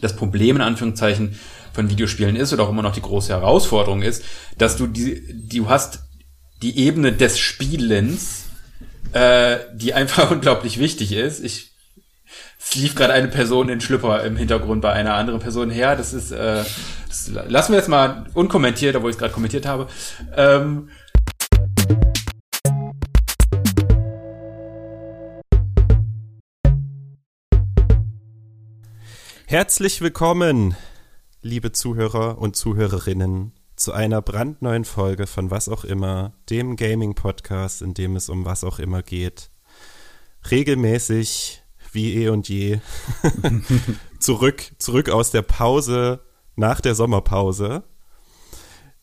das Problem in Anführungszeichen von Videospielen ist oder auch immer noch die große Herausforderung ist, dass du die, du hast die Ebene des Spielens, äh, die einfach unglaublich wichtig ist. Ich es lief gerade eine Person in Schlüpper im Hintergrund bei einer anderen Person her. Das ist, äh, das lassen wir jetzt mal unkommentiert, obwohl ich es gerade kommentiert habe. Ähm, Herzlich willkommen, liebe Zuhörer und Zuhörerinnen, zu einer brandneuen Folge von Was auch immer, dem Gaming-Podcast, in dem es um was auch immer geht. Regelmäßig, wie eh und je, zurück, zurück aus der Pause nach der Sommerpause.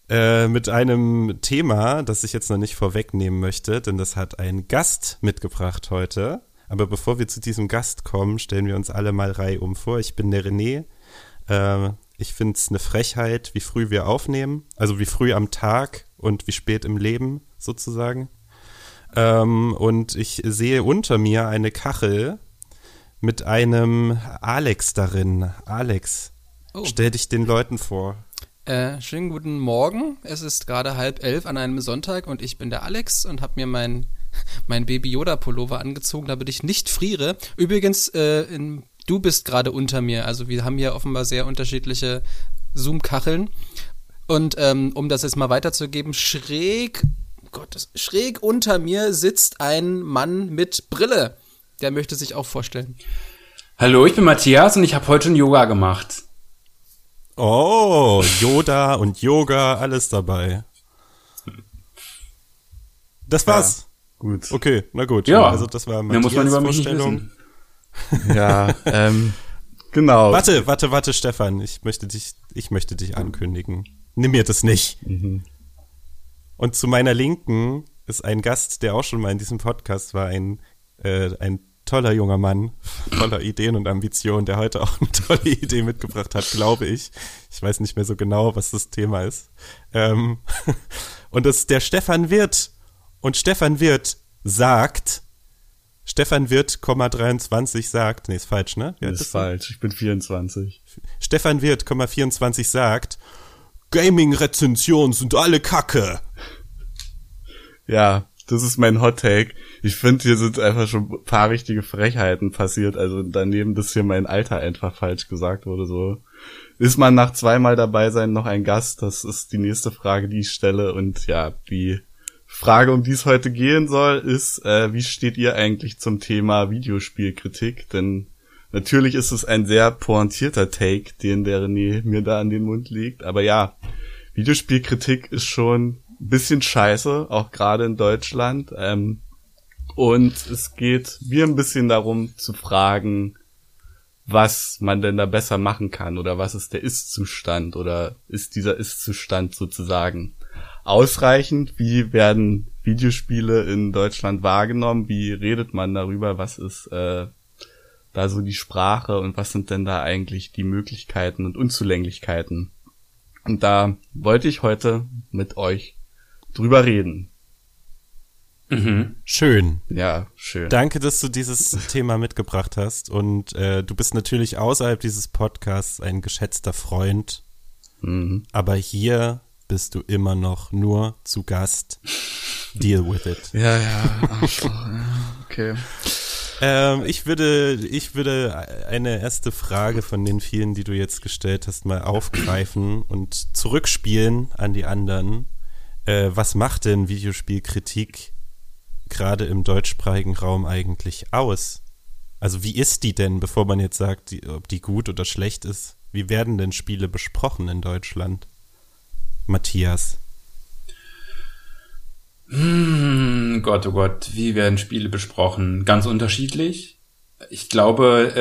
Äh, mit einem Thema, das ich jetzt noch nicht vorwegnehmen möchte, denn das hat ein Gast mitgebracht heute. Aber bevor wir zu diesem Gast kommen, stellen wir uns alle mal reihum vor. Ich bin der René. Äh, ich finde es eine Frechheit, wie früh wir aufnehmen. Also wie früh am Tag und wie spät im Leben sozusagen. Ähm, und ich sehe unter mir eine Kachel mit einem Alex darin. Alex, oh. stell dich den Leuten vor. Äh, schönen guten Morgen. Es ist gerade halb elf an einem Sonntag und ich bin der Alex und habe mir mein mein Baby Yoda Pullover angezogen, damit ich nicht friere. Übrigens, äh, in, du bist gerade unter mir. Also wir haben hier offenbar sehr unterschiedliche Zoom-Kacheln. Und ähm, um das jetzt mal weiterzugeben, schräg, Gott, schräg unter mir sitzt ein Mann mit Brille. Der möchte sich auch vorstellen. Hallo, ich bin Matthias und ich habe heute schon Yoga gemacht. Oh, Yoda und Yoga, alles dabei. Das war's. Gut. Okay, na gut. Ja. Also das war meine Vorstellung. ja, ähm, genau. Warte, warte, warte, Stefan. Ich möchte dich, ich möchte dich ankündigen. Nimm mir das nicht. Mhm. Und zu meiner Linken ist ein Gast, der auch schon mal in diesem Podcast war, ein, äh, ein toller junger Mann, voller Ideen und Ambitionen, der heute auch eine tolle Idee mitgebracht hat, glaube ich. Ich weiß nicht mehr so genau, was das Thema ist. Ähm, und das ist der Stefan Wirth. Und Stefan Wirth sagt, Stefan Wirth, 23 sagt, nee, ist falsch, ne? Ja, ist, ist falsch, ich bin 24. Stefan Wirth, 24 sagt, Gaming-Rezensionen sind alle Kacke. Ja, das ist mein Hot Take. Ich finde, hier sind einfach schon ein paar richtige Frechheiten passiert. Also daneben, dass hier mein Alter einfach falsch gesagt wurde, so. Ist man nach zweimal dabei sein noch ein Gast? Das ist die nächste Frage, die ich stelle. Und ja, wie Frage, um die es heute gehen soll, ist, äh, wie steht ihr eigentlich zum Thema Videospielkritik? Denn natürlich ist es ein sehr pointierter Take, den der René mir da an den Mund legt. Aber ja, Videospielkritik ist schon ein bisschen scheiße, auch gerade in Deutschland. Ähm, und es geht mir ein bisschen darum zu fragen, was man denn da besser machen kann oder was ist der Ist-Zustand oder ist dieser Ist-Zustand sozusagen ausreichend? Wie werden Videospiele in Deutschland wahrgenommen? Wie redet man darüber? Was ist äh, da so die Sprache und was sind denn da eigentlich die Möglichkeiten und Unzulänglichkeiten? Und da wollte ich heute mit euch drüber reden. Mhm. Schön. Ja, schön. Danke, dass du dieses Thema mitgebracht hast. Und äh, du bist natürlich außerhalb dieses Podcasts ein geschätzter Freund. Mhm. Aber hier bist du immer noch nur zu Gast. Deal with it. Ja, ja. okay. Ähm, ich würde, ich würde eine erste Frage von den vielen, die du jetzt gestellt hast, mal aufgreifen und zurückspielen an die anderen. Äh, was macht denn Videospielkritik gerade im deutschsprachigen Raum eigentlich aus? Also wie ist die denn, bevor man jetzt sagt, die, ob die gut oder schlecht ist? Wie werden denn Spiele besprochen in Deutschland? Matthias? Hm, Gott, oh Gott, wie werden Spiele besprochen? Ganz unterschiedlich. Ich glaube,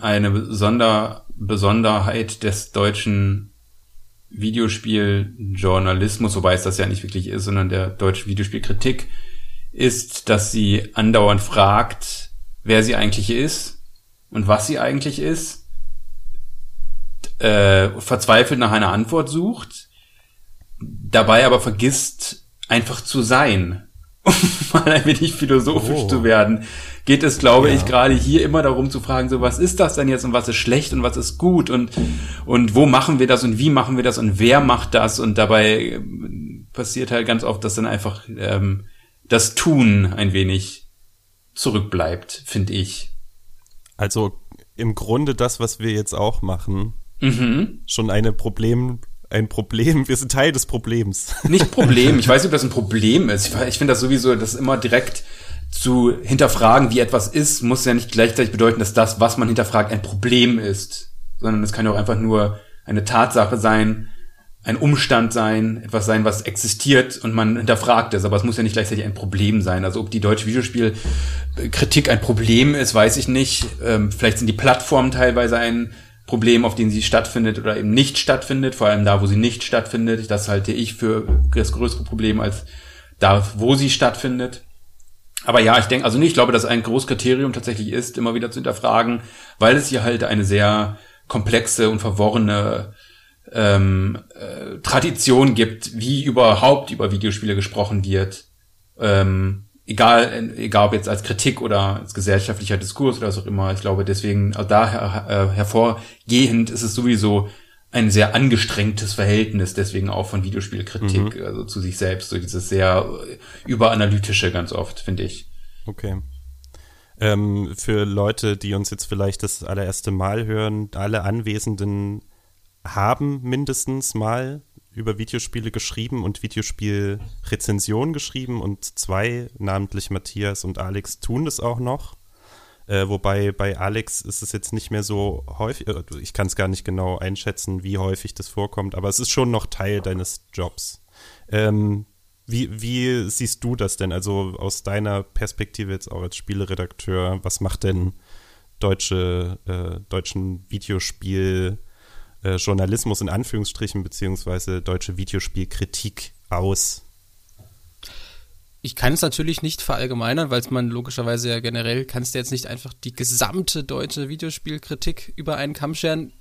eine Sonder Besonderheit des deutschen Videospieljournalismus, wobei es das ja nicht wirklich ist, sondern der deutschen Videospielkritik, ist, dass sie andauernd fragt, wer sie eigentlich ist und was sie eigentlich ist, äh, verzweifelt nach einer Antwort sucht dabei aber vergisst, einfach zu sein um mal ein wenig philosophisch Oh. zu werden, geht es, glaube Ja. ich, gerade hier immer darum zu fragen, so was ist das denn jetzt und was ist schlecht und was ist gut und, und wo machen wir das und wie machen wir das und wer macht das und dabei ähm, passiert halt ganz oft, dass dann einfach ähm, das Tun ein wenig zurückbleibt, finde ich. Also im Grunde das, was wir jetzt auch machen, Mhm. schon eine Problem, ein Problem. Wir sind Teil des Problems. Nicht Problem. Ich weiß nicht, ob das ein Problem ist. Ich, ich finde das sowieso, das immer direkt zu hinterfragen, wie etwas ist, muss ja nicht gleichzeitig bedeuten, dass das, was man hinterfragt, ein Problem ist. Sondern es kann ja auch einfach nur eine Tatsache sein, ein Umstand sein, etwas sein, was existiert und man hinterfragt es. Aber es muss ja nicht gleichzeitig ein Problem sein. Also ob die deutsche Videospielkritik ein Problem ist, weiß ich nicht. Ähm, vielleicht sind die Plattformen teilweise ein Problem, auf denen sie stattfindet oder eben nicht stattfindet, vor allem da, wo sie nicht stattfindet. Das halte ich für das größere Problem als da, wo sie stattfindet. Aber ja, ich denke, also nicht, ich glaube, dass ein großes Kriterium tatsächlich ist, immer wieder zu hinterfragen, weil es hier halt eine sehr komplexe und verworrene ähm, äh, Tradition gibt, wie überhaupt über Videospiele gesprochen wird. Ähm, egal, egal ob jetzt als Kritik oder als gesellschaftlicher Diskurs oder was auch immer. Ich glaube, deswegen, also da her, äh, hervorgehend ist es sowieso ein sehr angestrengtes Verhältnis, deswegen auch von Videospielkritik, also zu sich selbst, so dieses sehr überanalytische ganz oft, finde ich. Okay. Ähm, für Leute, die uns jetzt vielleicht das allererste Mal hören, alle Anwesenden haben mindestens mal über Videospiele geschrieben und Videospielrezensionen geschrieben und zwei, namentlich Matthias und Alex, tun das auch noch. Äh, wobei bei Alex ist es jetzt nicht mehr so häufig, äh, ich kann es gar nicht genau einschätzen, wie häufig das vorkommt, aber es ist schon noch Teil deines Jobs. Ähm, wie, wie siehst du das denn? Also aus deiner Perspektive jetzt auch als Spieleredakteur, was macht denn deutsche, äh, deutschen Videospiel äh, Journalismus in Anführungsstrichen beziehungsweise deutsche Videospielkritik aus? Ich kann es natürlich nicht verallgemeinern, weil man logischerweise ja generell kannst du jetzt nicht einfach die gesamte deutsche Videospielkritik über einen Kamm scheren.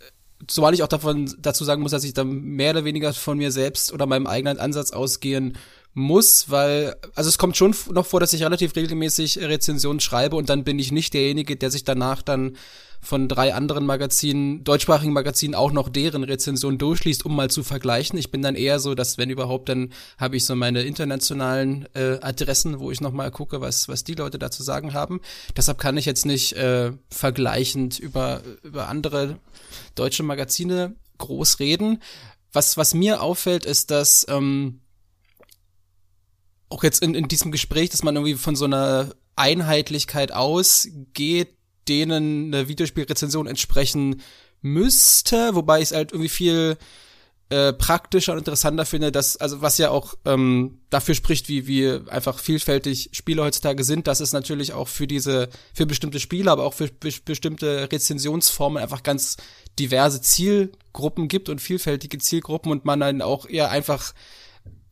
Zumal ich auch davon dazu sagen muss, dass ich da mehr oder weniger von mir selbst oder meinem eigenen Ansatz ausgehen muss, weil, also es kommt schon noch vor, dass ich relativ regelmäßig Rezensionen schreibe und dann bin ich nicht derjenige, der sich danach dann von drei anderen Magazinen, deutschsprachigen Magazinen auch noch deren Rezension durchliest, um mal zu vergleichen. Ich bin dann eher so, dass wenn überhaupt, dann habe ich so meine internationalen äh, Adressen, wo ich nochmal gucke, was, was die Leute dazu sagen haben. Deshalb kann ich jetzt nicht äh, vergleichend über, über andere deutsche Magazine groß reden. Was, was mir auffällt, ist, dass ähm, auch jetzt in, in diesem Gespräch, dass man irgendwie von so einer Einheitlichkeit ausgeht, denen eine Videospielrezension entsprechen müsste, wobei ich es halt irgendwie viel äh, praktischer und interessanter finde, dass, also was ja auch ähm, dafür spricht, wie, wie einfach vielfältig Spiele heutzutage sind, dass es natürlich auch für diese, für bestimmte Spiele, aber auch für be bestimmte Rezensionsformen einfach ganz diverse Zielgruppen gibt und vielfältige Zielgruppen und man dann auch eher einfach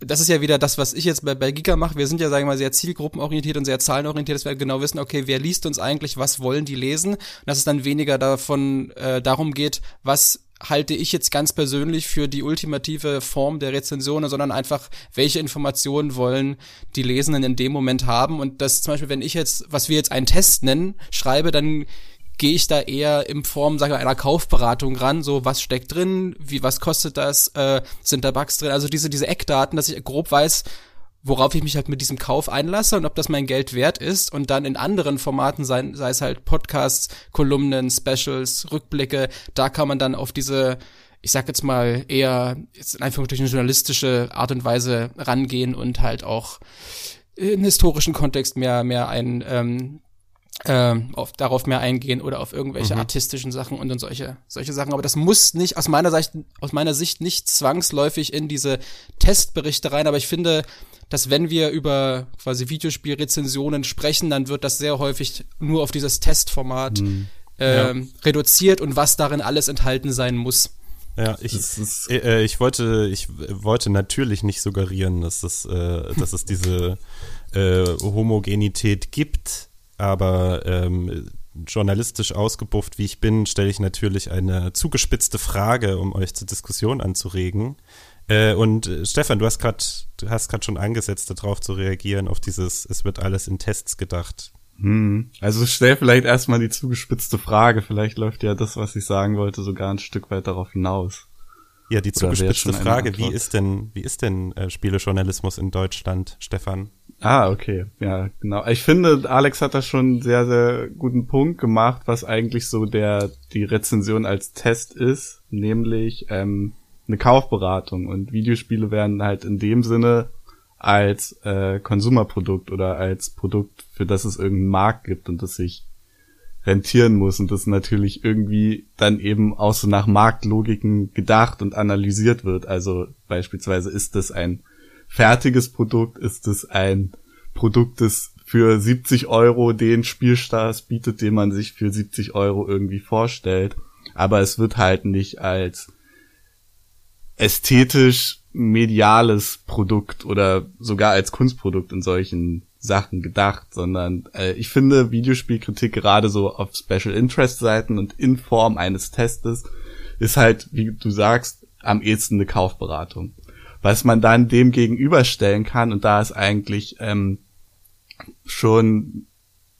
das ist ja wieder das, was ich jetzt bei, bei Giga mache. Wir sind ja, sagen wir mal, sehr zielgruppenorientiert und sehr zahlenorientiert, dass wir genau wissen, okay, wer liest uns eigentlich, was wollen die lesen? Und dass es dann weniger davon äh, darum geht, was halte ich jetzt ganz persönlich für die ultimative Form der Rezension, sondern einfach, welche Informationen wollen die Lesenden in dem Moment haben. Und das zum Beispiel, wenn ich jetzt, was wir jetzt einen Test nennen, schreibe, dann gehe ich da eher in Form, sage ich mal, einer Kaufberatung ran, so was steckt drin, wie was kostet das, äh, sind da Bugs drin, also diese diese Eckdaten, dass ich grob weiß, worauf ich mich halt mit diesem Kauf einlasse und ob das mein Geld wert ist. Und dann in anderen Formaten sei, sei es halt Podcasts, Kolumnen, Specials, Rückblicke, da kann man dann auf diese ich sag jetzt mal eher jetzt in Anführungsstrichen journalistische Art und Weise rangehen und halt auch in historischen Kontext mehr mehr ein ähm, ähm, auf, darauf mehr eingehen oder auf irgendwelche artistischen Sachen und, und solche solche Sachen. Aber das muss nicht aus meiner Sicht aus meiner Sicht nicht zwangsläufig in diese Testberichte rein. Aber ich finde, dass wenn wir über quasi Videospielrezensionen sprechen, dann wird das sehr häufig nur auf dieses Testformat ähm, reduziert und was darin alles enthalten sein muss. Ja, ich, ist- äh, äh, ich wollte, ich wollte natürlich nicht suggerieren, dass es, äh, dass es diese äh, Homogenität gibt, aber ähm, journalistisch ausgebufft, wie ich bin, stelle ich natürlich eine zugespitzte Frage, um euch zur Diskussion anzuregen. Äh, und äh, Stefan, du hast gerade, du hast gerade schon angesetzt, darauf zu reagieren, auf dieses, es wird alles in Tests gedacht. Hm. Also stell vielleicht erstmal die zugespitzte Frage. Vielleicht läuft ja das, was ich sagen wollte, sogar ein Stück weit darauf hinaus. Ja, die Oder zugespitzte Frage, wie ist denn, wie ist denn äh, Spielejournalismus in Deutschland, Stefan? Ah, okay. Ja, genau. Ich finde, Alex hat da schon einen sehr, sehr guten Punkt gemacht, was eigentlich so der, die Rezension als Test ist, nämlich ähm, eine Kaufberatung. Und Videospiele werden halt in dem Sinne als äh, Konsumerprodukt oder als Produkt, für das es irgendeinen Markt gibt und das sich rentieren muss und das natürlich irgendwie dann eben auch so nach Marktlogiken gedacht und analysiert wird. Also beispielsweise ist das ein fertiges Produkt, ist es ein Produkt, das für 70 Euro den Spielspaß bietet, den man sich für 70 Euro irgendwie vorstellt. Aber es wird halt nicht als ästhetisch mediales Produkt oder sogar als Kunstprodukt in solchen Sachen gedacht, sondern äh, ich finde Videospielkritik gerade so auf Special Interest Seiten und in Form eines Testes ist halt, wie du sagst, am ehesten eine Kaufberatung. Was man dann dem gegenüberstellen kann, und da ist eigentlich ähm, schon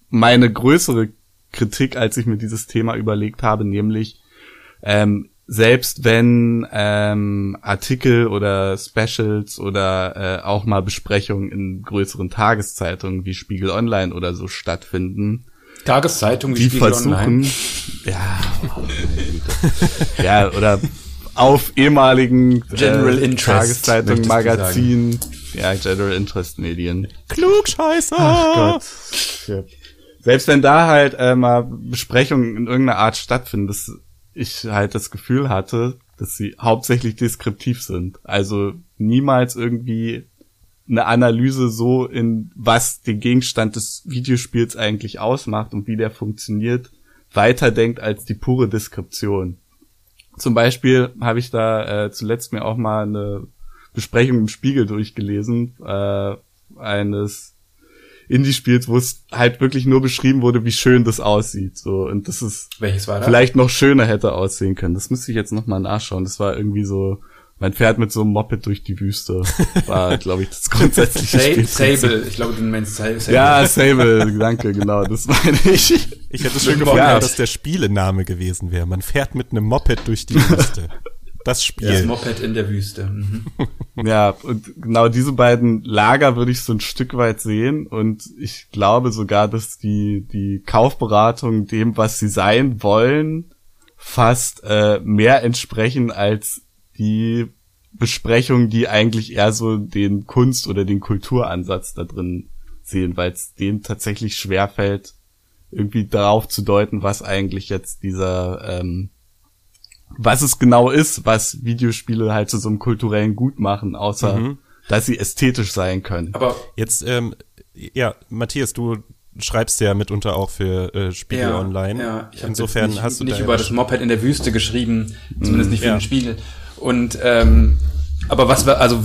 meine größere Kritik, als ich mir dieses Thema überlegt habe, nämlich ähm, selbst wenn ähm, Artikel oder Specials oder äh, auch mal Besprechungen in größeren Tageszeitungen wie Spiegel Online oder so stattfinden, Tageszeitung, die Spiegel versuchen, Online. ja, oh, ja, oder auf ehemaligen General äh, Interest, du Magazinen, ja, General Interest Medien. Klugscheißer! Ach Gott. Ja. Selbst wenn da halt äh, mal Besprechungen in irgendeiner Art stattfinden, dass ich halt das Gefühl hatte, dass sie hauptsächlich deskriptiv sind. Also niemals irgendwie eine Analyse so in was den Gegenstand des Videospiels eigentlich ausmacht und wie der funktioniert, weiterdenkt als die pure Deskription. Zum Beispiel habe ich da äh, zuletzt mir auch mal eine Besprechung im Spiegel durchgelesen, äh, eines Indie-Spiels, wo es halt wirklich nur beschrieben wurde, wie schön das aussieht. So, und das ist Welches war das? vielleicht noch schöner hätte aussehen können. Das müsste ich jetzt noch mal nachschauen. Das war irgendwie so, man fährt mit so einem Moped durch die Wüste. War, glaube ich, das grundsätzliche Sa Spielprinzip. Sable, ich glaube, du meinst Sa- Sable. Ja, Sable, danke, genau, das meine ich. Ich hätte schon Ja. gewundert, dass der Spielename gewesen wäre. Man fährt mit einem Moped durch die Wüste. Das Das Spiel. Moped in der Wüste. Mhm. Ja, und genau diese beiden Lager würde ich so ein Stück weit sehen und ich glaube sogar, dass die, die Kaufberatung dem, was sie sein wollen, fast äh, mehr entsprechen als die Besprechungen, die eigentlich eher so den Kunst- oder den Kulturansatz da drin sehen, weil es denen tatsächlich schwerfällt, irgendwie darauf zu deuten, was eigentlich jetzt dieser ähm, was es genau ist, was Videospiele halt zu so einem kulturellen Gut machen, außer Mhm. dass sie ästhetisch sein können. Aber Jetzt, ähm, ja, Matthias, du schreibst ja mitunter auch für äh, Spiegel ja, Online. Ja, ich hab Insofern nicht, hast du nicht über das Moped in der Wüste geschrieben, zumindest nicht für Ja. den Spiegel. Und ähm, aber was also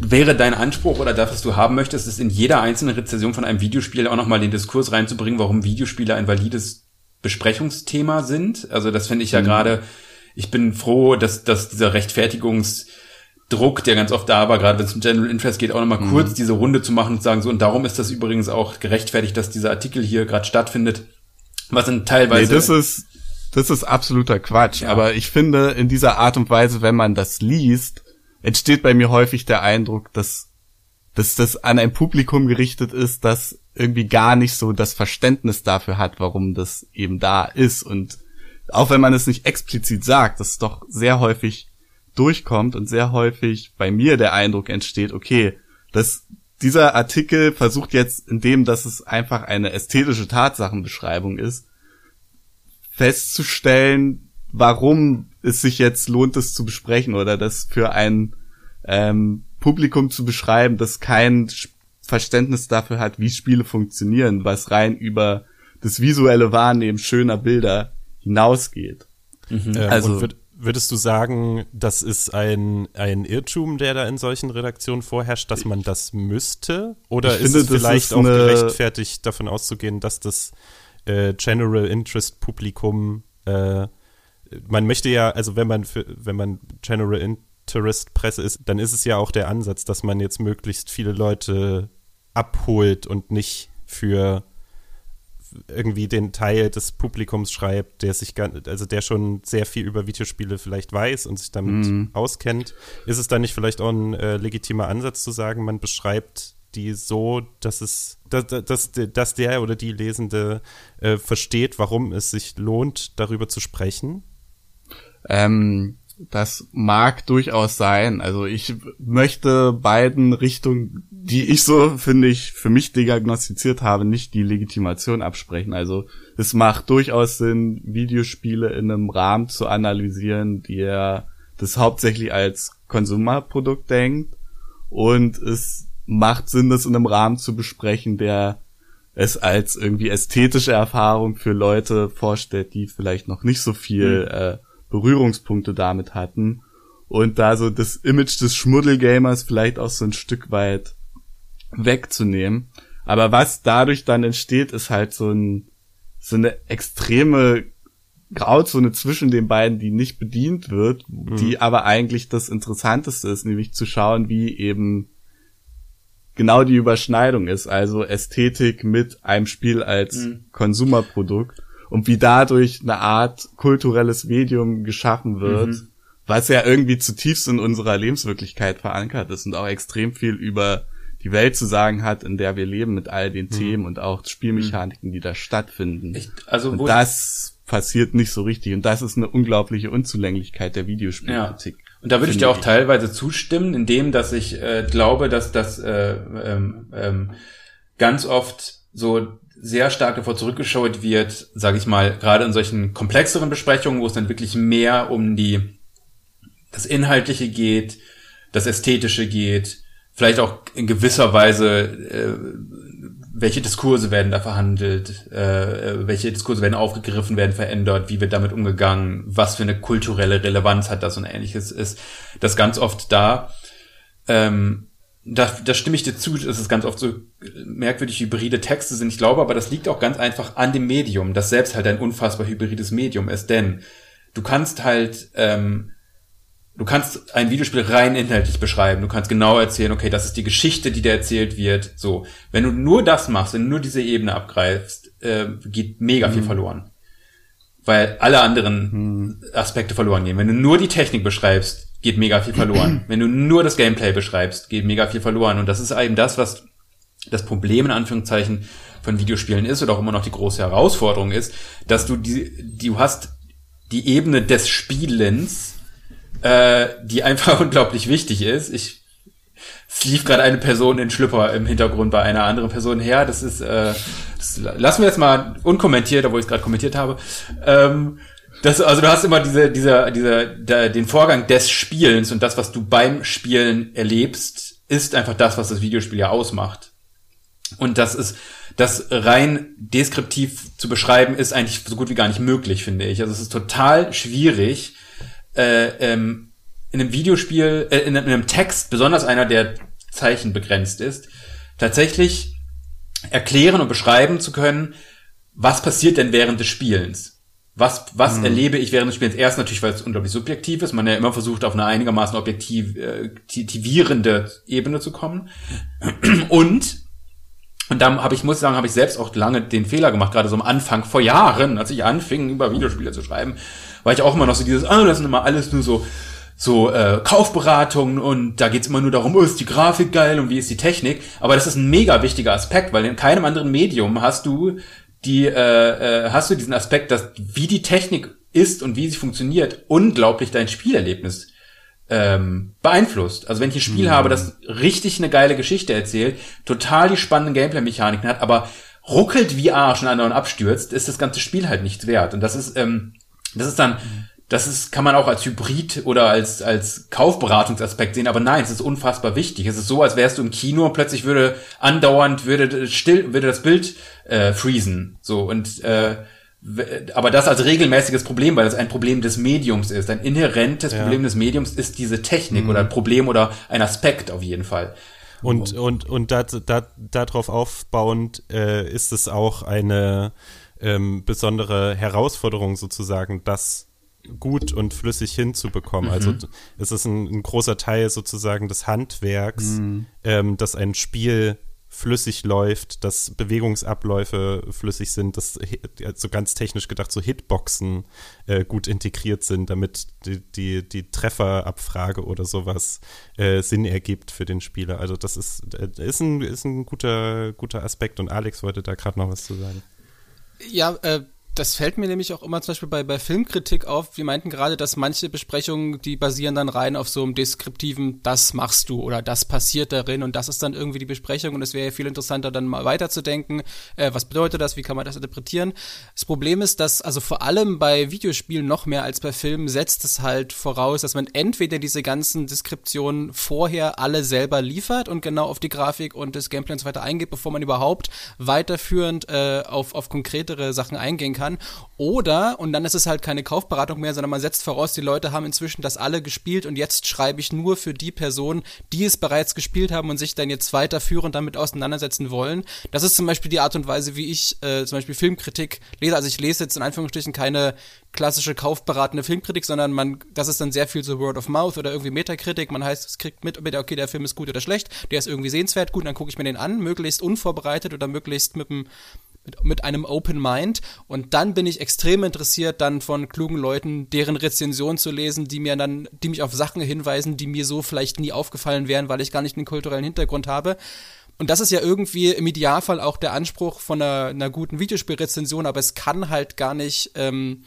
wäre dein Anspruch oder das, was du haben möchtest, ist in jeder einzelnen Rezension von einem Videospiel auch nochmal den Diskurs reinzubringen, warum Videospiele ein valides Besprechungsthema sind. Also das finde ich ja gerade, ich bin froh, dass, dass dieser Rechtfertigungsdruck, der ganz oft da war, gerade wenn es um General Interest geht, auch nochmal kurz diese Runde zu machen und zu sagen, so, und darum ist das übrigens auch gerechtfertigt, dass dieser Artikel hier gerade stattfindet. Was sind Nee, teilweise. das ist, das ist absoluter Quatsch. Ja. Aber ich finde, in dieser Art und Weise, wenn man das liest, entsteht bei mir häufig der Eindruck, dass, dass das an ein Publikum gerichtet ist, das irgendwie gar nicht so das Verständnis dafür hat, warum das eben da ist. Und auch wenn man es nicht explizit sagt, das doch sehr häufig durchkommt und sehr häufig bei mir der Eindruck entsteht, okay, dass dieser Artikel versucht jetzt, indem dass es einfach eine ästhetische Tatsachenbeschreibung ist, festzustellen, warum es sich jetzt lohnt, es zu besprechen oder das für ein ähm, Publikum zu beschreiben, das kein Verständnis dafür hat, wie Spiele funktionieren, was rein über das visuelle Wahrnehmen schöner Bilder hinausgeht. Ähm, Also- und würd, würdest du sagen, das ist ein, ein Irrtum, der da in solchen Redaktionen vorherrscht, dass man das müsste? Oder ist finde, es das vielleicht ist auch gerechtfertigt, davon auszugehen, dass das äh, General Interest Publikum, äh, man möchte ja, also wenn man für, wenn man General Tourist-Presse ist, dann ist es ja auch der Ansatz, dass man jetzt möglichst viele Leute abholt und nicht für irgendwie den Teil des Publikums schreibt, der sich also der schon sehr viel über Videospiele vielleicht weiß und sich damit mhm. auskennt. Ist es dann nicht vielleicht auch ein äh, legitimer Ansatz zu sagen, man beschreibt die so, dass es, dass, dass, dass der oder die Lesende äh, versteht, warum es sich lohnt, darüber zu sprechen? Ähm, das mag durchaus sein. Also ich möchte beiden Richtungen, die ich so, finde ich, für mich diagnostiziert habe, nicht die Legitimation absprechen. Also es macht durchaus Sinn, Videospiele in einem Rahmen zu analysieren, der das hauptsächlich als Konsumerprodukt denkt. Und es macht Sinn, das in einem Rahmen zu besprechen, der es als irgendwie ästhetische Erfahrung für Leute vorstellt, die vielleicht noch nicht so viel mhm. äh, Berührungspunkte damit hatten und da so das Image des Schmuddelgamers vielleicht auch so ein Stück weit wegzunehmen. Aber was dadurch dann entsteht, ist halt so ein so eine extreme Grauzone zwischen den beiden, die nicht bedient wird, mhm. die aber eigentlich das Interessanteste ist, nämlich zu schauen, wie eben genau die Überschneidung ist, also Ästhetik mit einem Spiel als mhm. Konsumerprodukt und wie dadurch eine Art kulturelles Medium geschaffen wird, mhm. was ja irgendwie zutiefst in unserer Lebenswirklichkeit verankert ist und auch extrem viel über die Welt zu sagen hat, in der wir leben mit all den mhm. Themen und auch Spielmechaniken, die da stattfinden. Ich, also und das passiert nicht so richtig und das ist eine unglaubliche Unzulänglichkeit der Videospielkritik. Und da würde ich dir auch ich. teilweise zustimmen, indem dass ich äh, glaube, dass das äh, ähm, ähm, ganz oft so sehr stark davor zurückgeschaut wird, sage ich mal, gerade in solchen komplexeren Besprechungen, wo es dann wirklich mehr um die das Inhaltliche geht, das Ästhetische geht, vielleicht auch in gewisser Weise, äh, welche Diskurse werden da verhandelt, äh, welche Diskurse werden aufgegriffen, werden verändert, wie wird damit umgegangen, was für eine kulturelle Relevanz hat das und ähnliches ist, das ganz oft da. Ähm, da, da stimme ich dir zu, dass es ganz oft so merkwürdig hybride Texte sind. Ich glaube aber, das liegt auch ganz einfach an dem Medium, das selbst halt ein unfassbar hybrides Medium ist. Denn du kannst halt, ähm, du kannst ein Videospiel rein inhaltlich beschreiben. Du kannst genau erzählen, okay, das ist die Geschichte, die da erzählt wird. So, wenn du nur das machst, wenn du nur diese Ebene abgreifst, äh, geht mega mhm. viel verloren. Weil alle anderen mhm. Aspekte verloren gehen. Wenn du nur die Technik beschreibst, geht mega viel verloren. Wenn du nur das Gameplay beschreibst, geht mega viel verloren. Und das ist eben das, was das Problem in Anführungszeichen von Videospielen ist oder auch immer noch die große Herausforderung ist, dass du die, du hast die Ebene des Spielens, äh, die einfach unglaublich wichtig ist. Ich es lief gerade eine Person in Schlüpper im Hintergrund bei einer anderen Person her. Das ist, äh, das lassen wir jetzt mal unkommentiert, obwohl ich es gerade kommentiert habe. Ähm, das, also du hast immer diese, diese, diese, der, den Vorgang des Spielens und das, was du beim Spielen erlebst, ist einfach das, was das Videospiel ja ausmacht. Und das ist, das rein deskriptiv zu beschreiben, ist eigentlich so gut wie gar nicht möglich, finde ich. Also es ist total schwierig, äh, ähm, in einem Videospiel, äh, in, in einem Text, besonders einer, der Zeichen begrenzt ist, tatsächlich erklären und beschreiben zu können, was passiert denn während des Spielens. Was, was mhm. erlebe ich während des Spiels? Erst natürlich, weil es unglaublich subjektiv ist, man ja immer versucht, auf eine einigermaßen objektivierende äh, Ebene zu kommen. Und, und da habe ich, muss sagen, habe ich selbst auch lange den Fehler gemacht, gerade so am Anfang, vor Jahren, als ich anfing, über Videospiele zu schreiben, war ich auch immer noch so dieses, ah, das sind immer alles nur so, so äh, Kaufberatungen und da geht's immer nur darum, oh, ist die Grafik geil und wie ist die Technik. Aber das ist ein mega wichtiger Aspekt, weil in keinem anderen Medium hast du die äh, äh, hast du diesen Aspekt, dass wie die Technik ist und wie sie funktioniert, unglaublich dein Spielerlebnis ähm, beeinflusst. Also wenn ich ein Spiel mhm. habe, das richtig eine geile Geschichte erzählt, total die spannenden Gameplay-Mechaniken hat, aber ruckelt wie Arsch und anderen abstürzt, ist das ganze Spiel halt nichts wert. Und das ist, ähm, das ist dann das ist, kann man auch als Hybrid oder als, als Kaufberatungsaspekt sehen, aber nein, es ist unfassbar wichtig. Es ist so, als wärst du im Kino und plötzlich würde andauernd, würde still, würde das Bild äh, freezen. So, und äh, aber das als regelmäßiges Problem, weil das ein Problem des Mediums ist. Ein inhärentes ja. Problem des Mediums ist diese Technik mhm. oder ein Problem oder ein Aspekt auf jeden Fall. Und, und, und da, da, darauf aufbauend äh, ist es auch eine ähm, besondere Herausforderung sozusagen, dass gut und flüssig hinzubekommen. Also es ist ein, ein großer Teil sozusagen des Handwerks, ähm, dass ein Spiel flüssig läuft, dass Bewegungsabläufe flüssig sind, dass so ganz technisch gedacht so Hitboxen äh, gut integriert sind, damit die, die, die Trefferabfrage oder sowas äh, Sinn ergibt für den Spieler. Also das ist, äh, ist ein, ist ein guter, guter Aspekt und Alex wollte da gerade noch was zu sagen. Ja, äh, das fällt mir nämlich auch immer zum Beispiel bei, bei Filmkritik auf. Wir meinten gerade, dass manche Besprechungen, die basieren dann rein auf so einem deskriptiven, das machst du oder das passiert darin und das ist dann irgendwie die Besprechung und es wäre ja viel interessanter, dann mal weiterzudenken, äh, was bedeutet das, wie kann man das interpretieren. Das Problem ist, dass also vor allem bei Videospielen noch mehr als bei Filmen setzt es halt voraus, dass man entweder diese ganzen Deskriptionen vorher alle selber liefert und genau auf die Grafik und das Gameplay und so weiter eingeht, bevor man überhaupt weiterführend äh, auf, auf konkretere Sachen eingehen kann. Oder, und dann ist es halt keine Kaufberatung mehr, sondern man setzt voraus, die Leute haben inzwischen das alle gespielt und jetzt schreibe ich nur für die Personen, die es bereits gespielt haben und sich dann jetzt weiterführend damit auseinandersetzen wollen. Das ist zum Beispiel die Art und Weise, wie ich äh, zum Beispiel Filmkritik lese. Also ich lese jetzt in Anführungsstrichen keine klassische kaufberatende Filmkritik, sondern man, das ist dann sehr viel so Word of Mouth oder irgendwie Metakritik. Man heißt, es kriegt mit, okay, der Film ist gut oder schlecht, der ist irgendwie sehenswert, gut, dann gucke ich mir den an, möglichst unvorbereitet oder möglichst mit einem mit, mit einem Open Mind und dann bin ich extrem interessiert, dann von klugen Leuten deren Rezension zu lesen, die mir dann, die mich auf Sachen hinweisen, die mir so vielleicht nie aufgefallen wären, weil ich gar nicht einen kulturellen Hintergrund habe. Und das ist ja irgendwie im Idealfall auch der Anspruch von einer, einer guten Videospielrezension, aber es kann halt gar nicht ähm,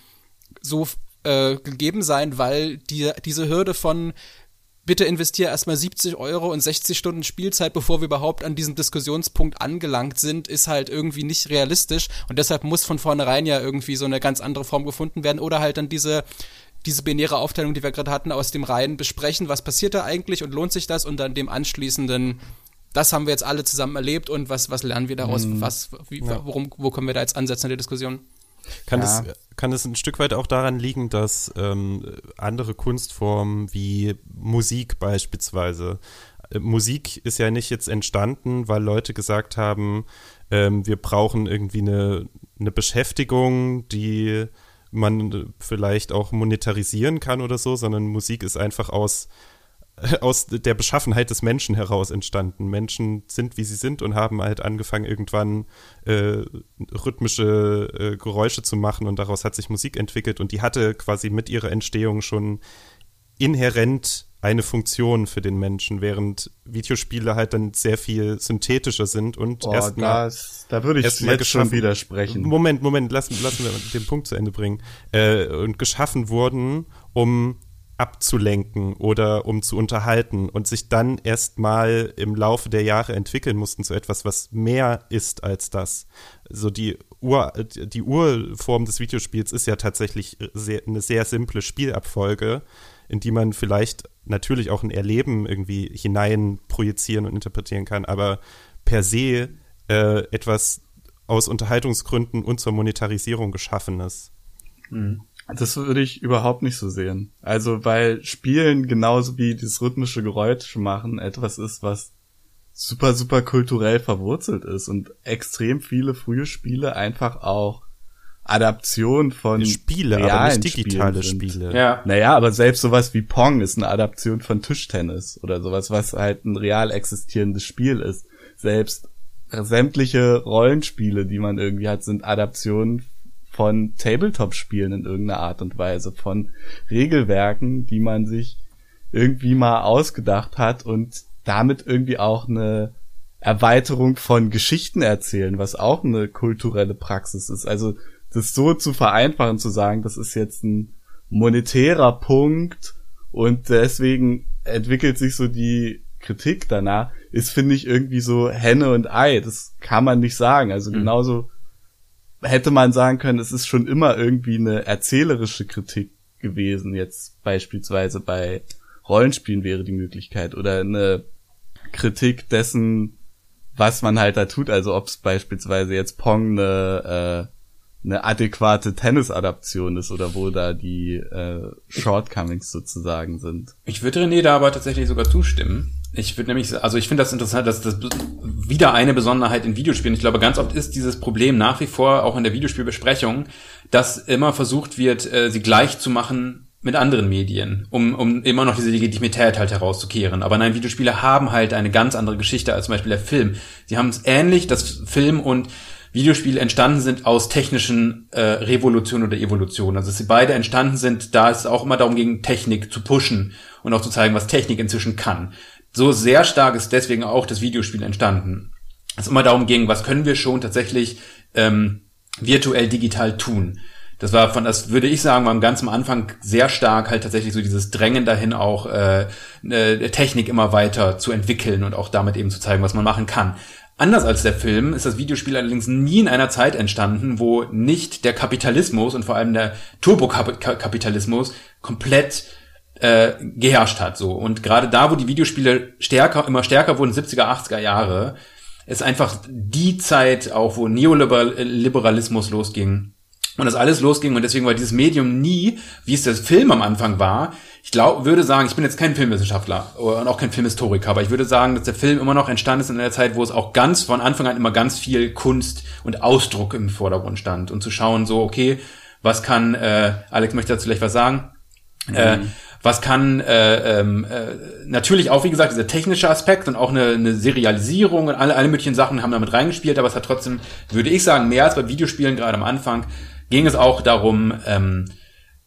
so äh, gegeben sein, weil die, diese Hürde von bitte investiere erstmal 70 Euro und 60 Stunden Spielzeit, bevor wir überhaupt an diesem Diskussionspunkt angelangt sind, ist halt irgendwie nicht realistisch und deshalb muss von vornherein ja irgendwie so eine ganz andere Form gefunden werden oder halt dann diese diese binäre Aufteilung, die wir gerade hatten, aus dem Reihen besprechen, was passiert da eigentlich und lohnt sich das und dann dem anschließenden das haben wir jetzt alle zusammen erlebt und was, was lernen wir daraus? Was, wie, worum, wo können wir da jetzt ansetzen in der Diskussion? Kann, Ja. es, kann es ein Stück weit auch daran liegen, dass ähm, andere Kunstformen wie Musik beispielsweise, äh, Musik ist ja nicht jetzt entstanden, weil Leute gesagt haben, ähm, wir brauchen irgendwie eine, eine Beschäftigung, die man vielleicht auch monetarisieren kann oder so, sondern Musik ist einfach aus aus der Beschaffenheit des Menschen heraus entstanden. Menschen sind, wie sie sind und haben halt angefangen, irgendwann äh, rhythmische äh, Geräusche zu machen und daraus hat sich Musik entwickelt und die hatte quasi mit ihrer Entstehung schon inhärent eine Funktion für den Menschen, während Videospiele halt dann sehr viel synthetischer sind und Oh, erstmal da würde ich erst jetzt schon widersprechen. Moment, Moment, lassen, lassen wir den Punkt zu Ende bringen. Äh, und geschaffen wurden, um abzulenken oder um zu unterhalten und sich dann erstmal im Laufe der Jahre entwickeln mussten zu etwas, was mehr ist als das. So die Ur, die Urform des Videospiels ist ja tatsächlich sehr, eine sehr simple Spielabfolge, in die man vielleicht natürlich auch ein Erleben irgendwie hinein projizieren und interpretieren kann, aber per se äh, etwas aus Unterhaltungsgründen und zur Monetarisierung geschaffenes. Das würde ich überhaupt nicht so sehen. Also, weil Spielen genauso wie dieses rhythmische Geräusche machen etwas ist, was super, super kulturell verwurzelt ist und extrem viele frühe Spiele einfach auch Adaption von Spiele, aber realen nicht digitale Spielen. Spiele. Ja. Naja, aber selbst sowas wie Pong ist eine Adaption von Tischtennis oder sowas, was halt ein real existierendes Spiel ist. Selbst sämtliche Rollenspiele, die man irgendwie hat, sind Adaptionen von Tabletop-Spielen in irgendeiner Art und Weise, von Regelwerken, die man sich irgendwie mal ausgedacht hat und damit irgendwie auch eine Erweiterung von Geschichten erzählen, was auch eine kulturelle Praxis ist. Also das so zu vereinfachen, zu sagen, das ist jetzt ein monetärer Punkt und deswegen entwickelt sich so die Kritik danach, ist, finde ich, irgendwie so Henne und Ei. Das kann man nicht sagen. Also genauso hätte man sagen können, es ist schon immer irgendwie eine erzählerische Kritik gewesen. Jetzt beispielsweise bei Rollenspielen wäre die Möglichkeit oder eine Kritik dessen, was man halt da tut. Also ob es beispielsweise jetzt Pong eine, äh, eine adäquate Tennis-Adaption ist oder wo da die äh, Shortcomings sozusagen sind. Ich würde René da aber tatsächlich sogar zustimmen. Ich würde nämlich, also ich finde das interessant, dass das wieder eine Besonderheit in Videospielen. Ich glaube, ganz oft ist dieses Problem nach wie vor auch in der Videospielbesprechung, dass immer versucht wird, äh, sie gleich zu machen mit anderen Medien, um, um immer noch diese Legitimität halt herauszukehren. Aber nein, Videospiele haben halt eine ganz andere Geschichte als zum Beispiel der Film. Sie haben es ähnlich, dass Film und Videospiele entstanden sind aus technischen äh, Revolutionen oder Evolutionen. Also dass sie beide entstanden sind, da es auch immer darum ging, Technik zu pushen und auch zu zeigen, was Technik inzwischen kann. So sehr stark ist deswegen auch das Videospiel entstanden. Es immer darum ging, was können wir schon tatsächlich ähm, virtuell digital tun. Das war von, das würde ich sagen, war am Anfang sehr stark halt tatsächlich so dieses Drängen dahin auch äh, äh, Technik immer weiter zu entwickeln und auch damit eben zu zeigen, was man machen kann. Anders als der Film ist das Videospiel allerdings nie in einer Zeit entstanden, wo nicht der Kapitalismus und vor allem der Turbokapitalismus komplett äh, geherrscht hat. So und gerade da, wo die Videospiele stärker, immer stärker wurden, 70er, 80er Jahre, ist einfach die Zeit auch, wo Neoliberalismus losging und das alles losging und deswegen war dieses Medium nie, wie es das Film am Anfang war. Ich glaube, würde sagen, ich bin jetzt kein Filmwissenschaftler und auch kein Filmhistoriker, aber ich würde sagen, dass der Film immer noch entstanden ist in einer Zeit, wo es auch ganz von Anfang an immer ganz viel Kunst und Ausdruck im Vordergrund stand und zu schauen, so okay, was kann äh, Alex möchte dazu vielleicht was sagen? Äh, was kann äh, ähm, äh, natürlich auch, wie gesagt, dieser technische Aspekt und auch eine, eine Serialisierung und alle, alle möglichen Sachen haben damit reingespielt, aber es hat trotzdem, würde ich sagen, mehr als bei Videospielen gerade am Anfang, ging es auch darum, ähm,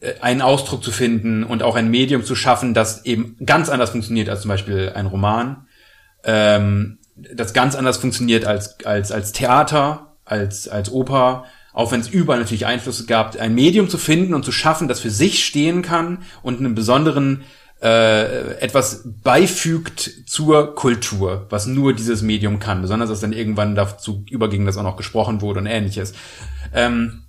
äh, einen Ausdruck zu finden und auch ein Medium zu schaffen, das eben ganz anders funktioniert als zum Beispiel ein Roman, ähm, das ganz anders funktioniert als, als, als Theater, als, als Oper, auch wenn es überall natürlich Einflüsse gab, ein Medium zu finden und zu schaffen, das für sich stehen kann und einen besonderen äh, etwas beifügt zur Kultur, was nur dieses Medium kann, besonders als dann irgendwann dazu überging, dass auch noch gesprochen wurde und ähnliches. Ähm,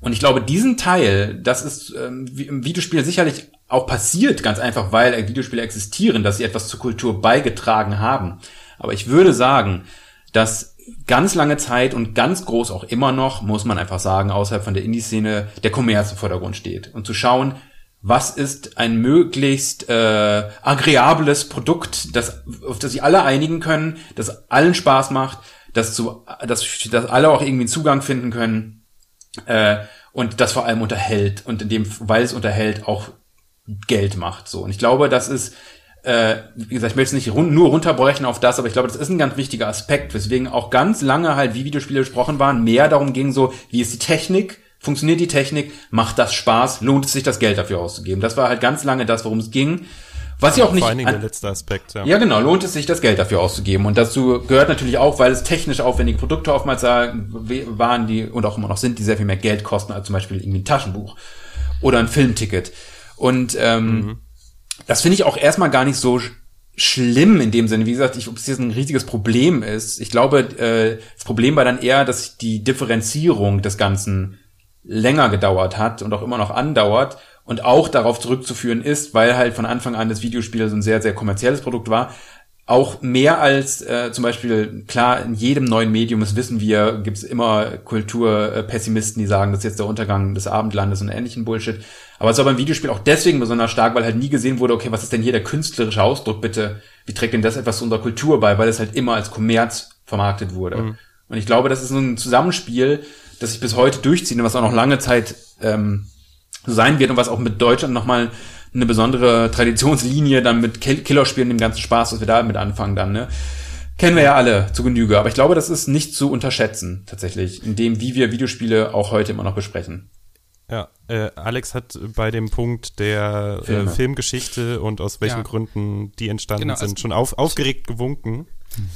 und ich glaube, diesen Teil, das ist ähm, im Videospiel sicherlich auch passiert, ganz einfach, weil Videospiele existieren, dass sie etwas zur Kultur beigetragen haben. Aber ich würde sagen, dass ganz lange Zeit und ganz groß auch immer noch, muss man einfach sagen, außerhalb von der Indie-Szene, der Kommerz im Vordergrund steht. Und zu schauen, was ist ein möglichst äh, agreables Produkt, das, auf das sich alle einigen können, das allen Spaß macht, das zu, dass, dass alle auch irgendwie einen Zugang finden können äh, und das vor allem unterhält und in dem, weil es unterhält, auch Geld macht. So. Und ich glaube, das ist, äh, wie gesagt, ich möchte es nicht run nur runterbrechen auf das, aber ich glaube, das ist ein ganz wichtiger Aspekt, weswegen auch ganz lange halt, wie Videospiele besprochen waren, mehr darum ging, so, wie ist die Technik, funktioniert die Technik, macht das Spaß, lohnt es sich, das Geld dafür auszugeben. Das war halt ganz lange das, worum es ging. Was ja auch nicht. Vor allen Dingen der letzte Aspekt, ja. Ja, genau, lohnt es sich, das Geld dafür auszugeben. Und dazu gehört natürlich auch, weil es technisch aufwendige Produkte oftmals waren, die und auch immer noch sind, die sehr viel mehr Geld kosten als zum Beispiel irgendwie ein Taschenbuch oder ein Filmticket. Und ähm, mhm. Das finde ich auch erstmal gar nicht so schlimm in dem Sinne. Wie gesagt, ich, ob es jetzt ein riesiges Problem ist. Ich glaube, äh, das Problem war dann eher, dass die Differenzierung des Ganzen länger gedauert hat und auch immer noch andauert und auch darauf zurückzuführen ist, weil halt von Anfang an das Videospiel so ein sehr, sehr kommerzielles Produkt war, auch mehr als äh, zum Beispiel, klar, in jedem neuen Medium, das wissen wir, gibt es immer Kulturpessimisten, die sagen, das ist jetzt der Untergang des Abendlandes und ähnlichen Bullshit. Aber es war beim Videospiel auch deswegen besonders stark, weil halt nie gesehen wurde, okay, was ist denn hier der künstlerische Ausdruck, bitte? Wie trägt denn das etwas zu unserer Kultur bei? Weil es halt immer als Kommerz vermarktet wurde. Mhm. Und ich glaube, das ist so ein Zusammenspiel, das sich bis heute durchzieht und was auch noch lange Zeit ähm, sein wird und was auch mit Deutschland nochmal eine besondere Traditionslinie dann mit Killerspielen, dem ganzen Spaß, was wir da mit anfangen dann, ne? Kennen wir ja alle zu Genüge, aber ich glaube, das ist nicht zu unterschätzen, tatsächlich, in dem, wie wir Videospiele auch heute immer noch besprechen. Ja, äh, Alex hat bei dem Punkt der äh, Filmgeschichte und aus welchen ja. Gründen die entstanden genau, sind, also schon auf, aufgeregt gewunken.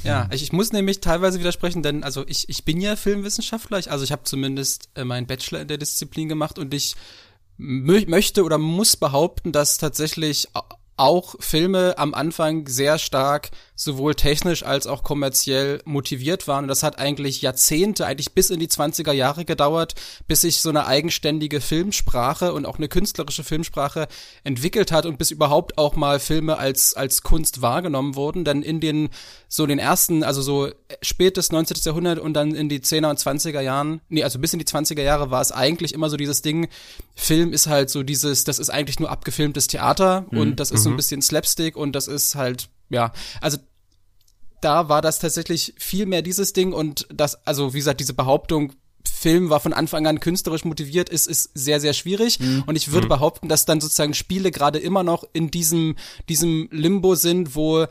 Ja, ich, ich, muss nämlich teilweise widersprechen, denn also ich, ich bin ja Filmwissenschaftler, ich, also ich habe zumindest äh, meinen Bachelor in der Disziplin gemacht und ich möchte oder muss behaupten, dass tatsächlich auch Filme am Anfang sehr stark sowohl technisch als auch kommerziell motiviert waren. Und das hat eigentlich Jahrzehnte, eigentlich bis in die 20er Jahre gedauert, bis sich so eine eigenständige Filmsprache und auch eine künstlerische Filmsprache entwickelt hat und bis überhaupt auch mal Filme als, als Kunst wahrgenommen wurden. Denn in den, so den ersten, also so spätes 19. Jahrhundert und dann in die 10er und 20er Jahren, nee, also bis in die 20er Jahre war es eigentlich immer so dieses Ding, Film ist halt so dieses, das ist eigentlich nur abgefilmtes Theater mhm. und das ist so ein mhm. bisschen Slapstick und das ist halt ja, also da war das tatsächlich viel mehr dieses Ding und das, also wie gesagt, diese Behauptung, Film war von Anfang an künstlerisch motiviert, ist, ist sehr, sehr schwierig. Mhm. Und ich würde mhm. behaupten, dass dann sozusagen Spiele gerade immer noch in diesem, diesem Limbo sind, wo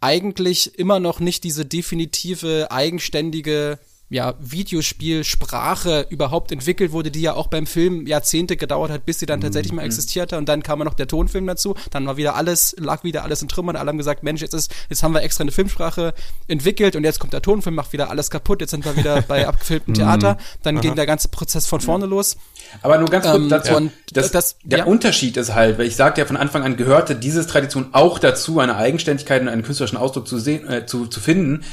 eigentlich immer noch nicht diese definitive, eigenständige ja, Videospielsprache überhaupt entwickelt wurde, die ja auch beim Film Jahrzehnte gedauert hat, bis sie dann tatsächlich mal mhm. existierte. Und dann kam noch der Tonfilm dazu. Dann war wieder alles, lag wieder alles in Trümmern. Alle haben gesagt, Mensch, jetzt ist, jetzt haben wir extra eine Filmsprache entwickelt und jetzt kommt der Tonfilm, macht wieder alles kaputt. Jetzt sind wir wieder bei abgefilmtem Theater. Dann Aha. ging der ganze Prozess von vorne los. Aber nur ganz kurz ähm, dazu. Und das, das, der ja. Unterschied ist halt, weil ich sagte ja von Anfang an gehörte diese Tradition auch dazu, eine Eigenständigkeit und einen künstlerischen Ausdruck zu sehen, äh, zu, zu finden.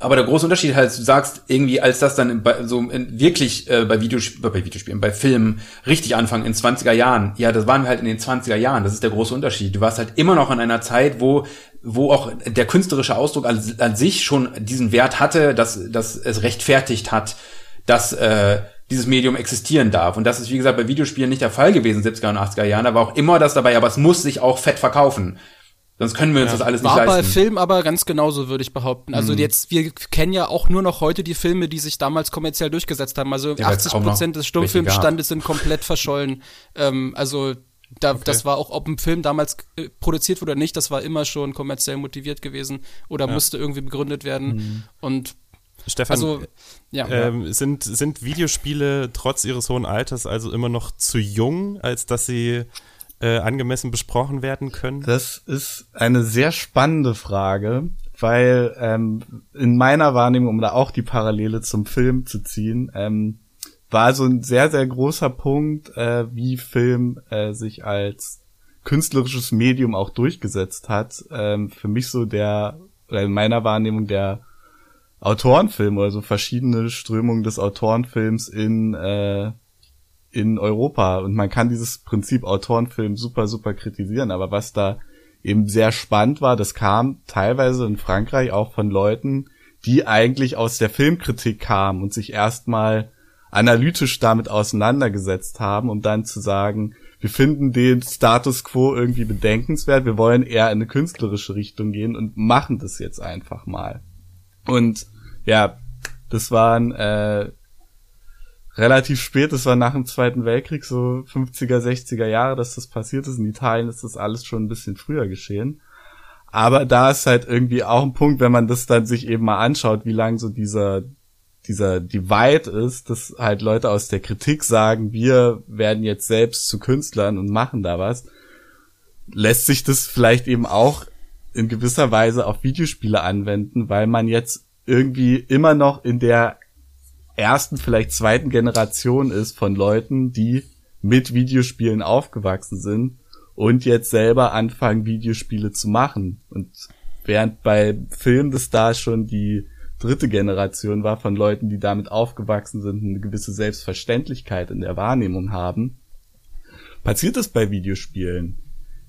Aber der große Unterschied halt, du sagst irgendwie, als das dann bei, so in, wirklich äh, bei, Videosp bei Videospielen, bei Filmen richtig anfangen in 20er Jahren, ja, das waren wir halt in den 20er Jahren, das ist der große Unterschied. Du warst halt immer noch in einer Zeit, wo wo auch der künstlerische Ausdruck an, an sich schon diesen Wert hatte, dass, dass es rechtfertigt hat, dass äh, dieses Medium existieren darf. Und das ist, wie gesagt, bei Videospielen nicht der Fall gewesen, 70er und 80er Jahren. Da war auch immer das dabei, aber es muss sich auch fett verkaufen. Sonst können wir uns ja. das alles nicht War leisten. War bei Film aber ganz genauso, würde ich behaupten. Also mhm. jetzt, wir kennen ja auch nur noch heute die Filme, die sich damals kommerziell durchgesetzt haben. Also ja, 80 Prozent des Stummfilmstandes sind komplett verschollen. Ähm, also da, okay. das war auch, ob ein Film damals äh, produziert wurde oder nicht, das war immer schon kommerziell motiviert gewesen oder ja. musste irgendwie begründet werden. Mhm. Und Stefan, also, ja. Ähm, sind, sind Videospiele trotz ihres hohen Alters also immer noch zu jung, als dass sie äh, angemessen besprochen werden können? Das ist eine sehr spannende Frage, weil ähm, in meiner Wahrnehmung, um da auch die Parallele zum Film zu ziehen, ähm, war so ein sehr, sehr großer Punkt, äh, wie Film äh, sich als künstlerisches Medium auch durchgesetzt hat. Ähm, für mich so der, oder in meiner Wahrnehmung der Autorenfilm oder so verschiedene Strömungen des Autorenfilms in äh, in Europa. Und man kann dieses Prinzip Autorenfilm super, super kritisieren. Aber was da eben sehr spannend war, das kam teilweise in Frankreich auch von Leuten, die eigentlich aus der Filmkritik kamen und sich erstmal analytisch damit auseinandergesetzt haben, um dann zu sagen, wir finden den Status quo irgendwie bedenkenswert, wir wollen eher in eine künstlerische Richtung gehen und machen das jetzt einfach mal. Und ja, das waren äh, relativ spät, das war nach dem Zweiten Weltkrieg, so 50er, 60er Jahre, dass das passiert ist. In Italien ist das alles schon ein bisschen früher geschehen. Aber da ist halt irgendwie auch ein Punkt, wenn man das dann sich eben mal anschaut, wie lang so dieser, dieser Divide ist, dass halt Leute aus der Kritik sagen, wir werden jetzt selbst zu Künstlern und machen da was, lässt sich das vielleicht eben auch in gewisser Weise auf Videospiele anwenden, weil man jetzt irgendwie immer noch in der ersten, vielleicht zweiten Generation ist von Leuten, die mit Videospielen aufgewachsen sind und jetzt selber anfangen, Videospiele zu machen. Und während bei Film das da schon die dritte Generation war von Leuten, die damit aufgewachsen sind eine gewisse Selbstverständlichkeit in der Wahrnehmung haben, passiert es bei Videospielen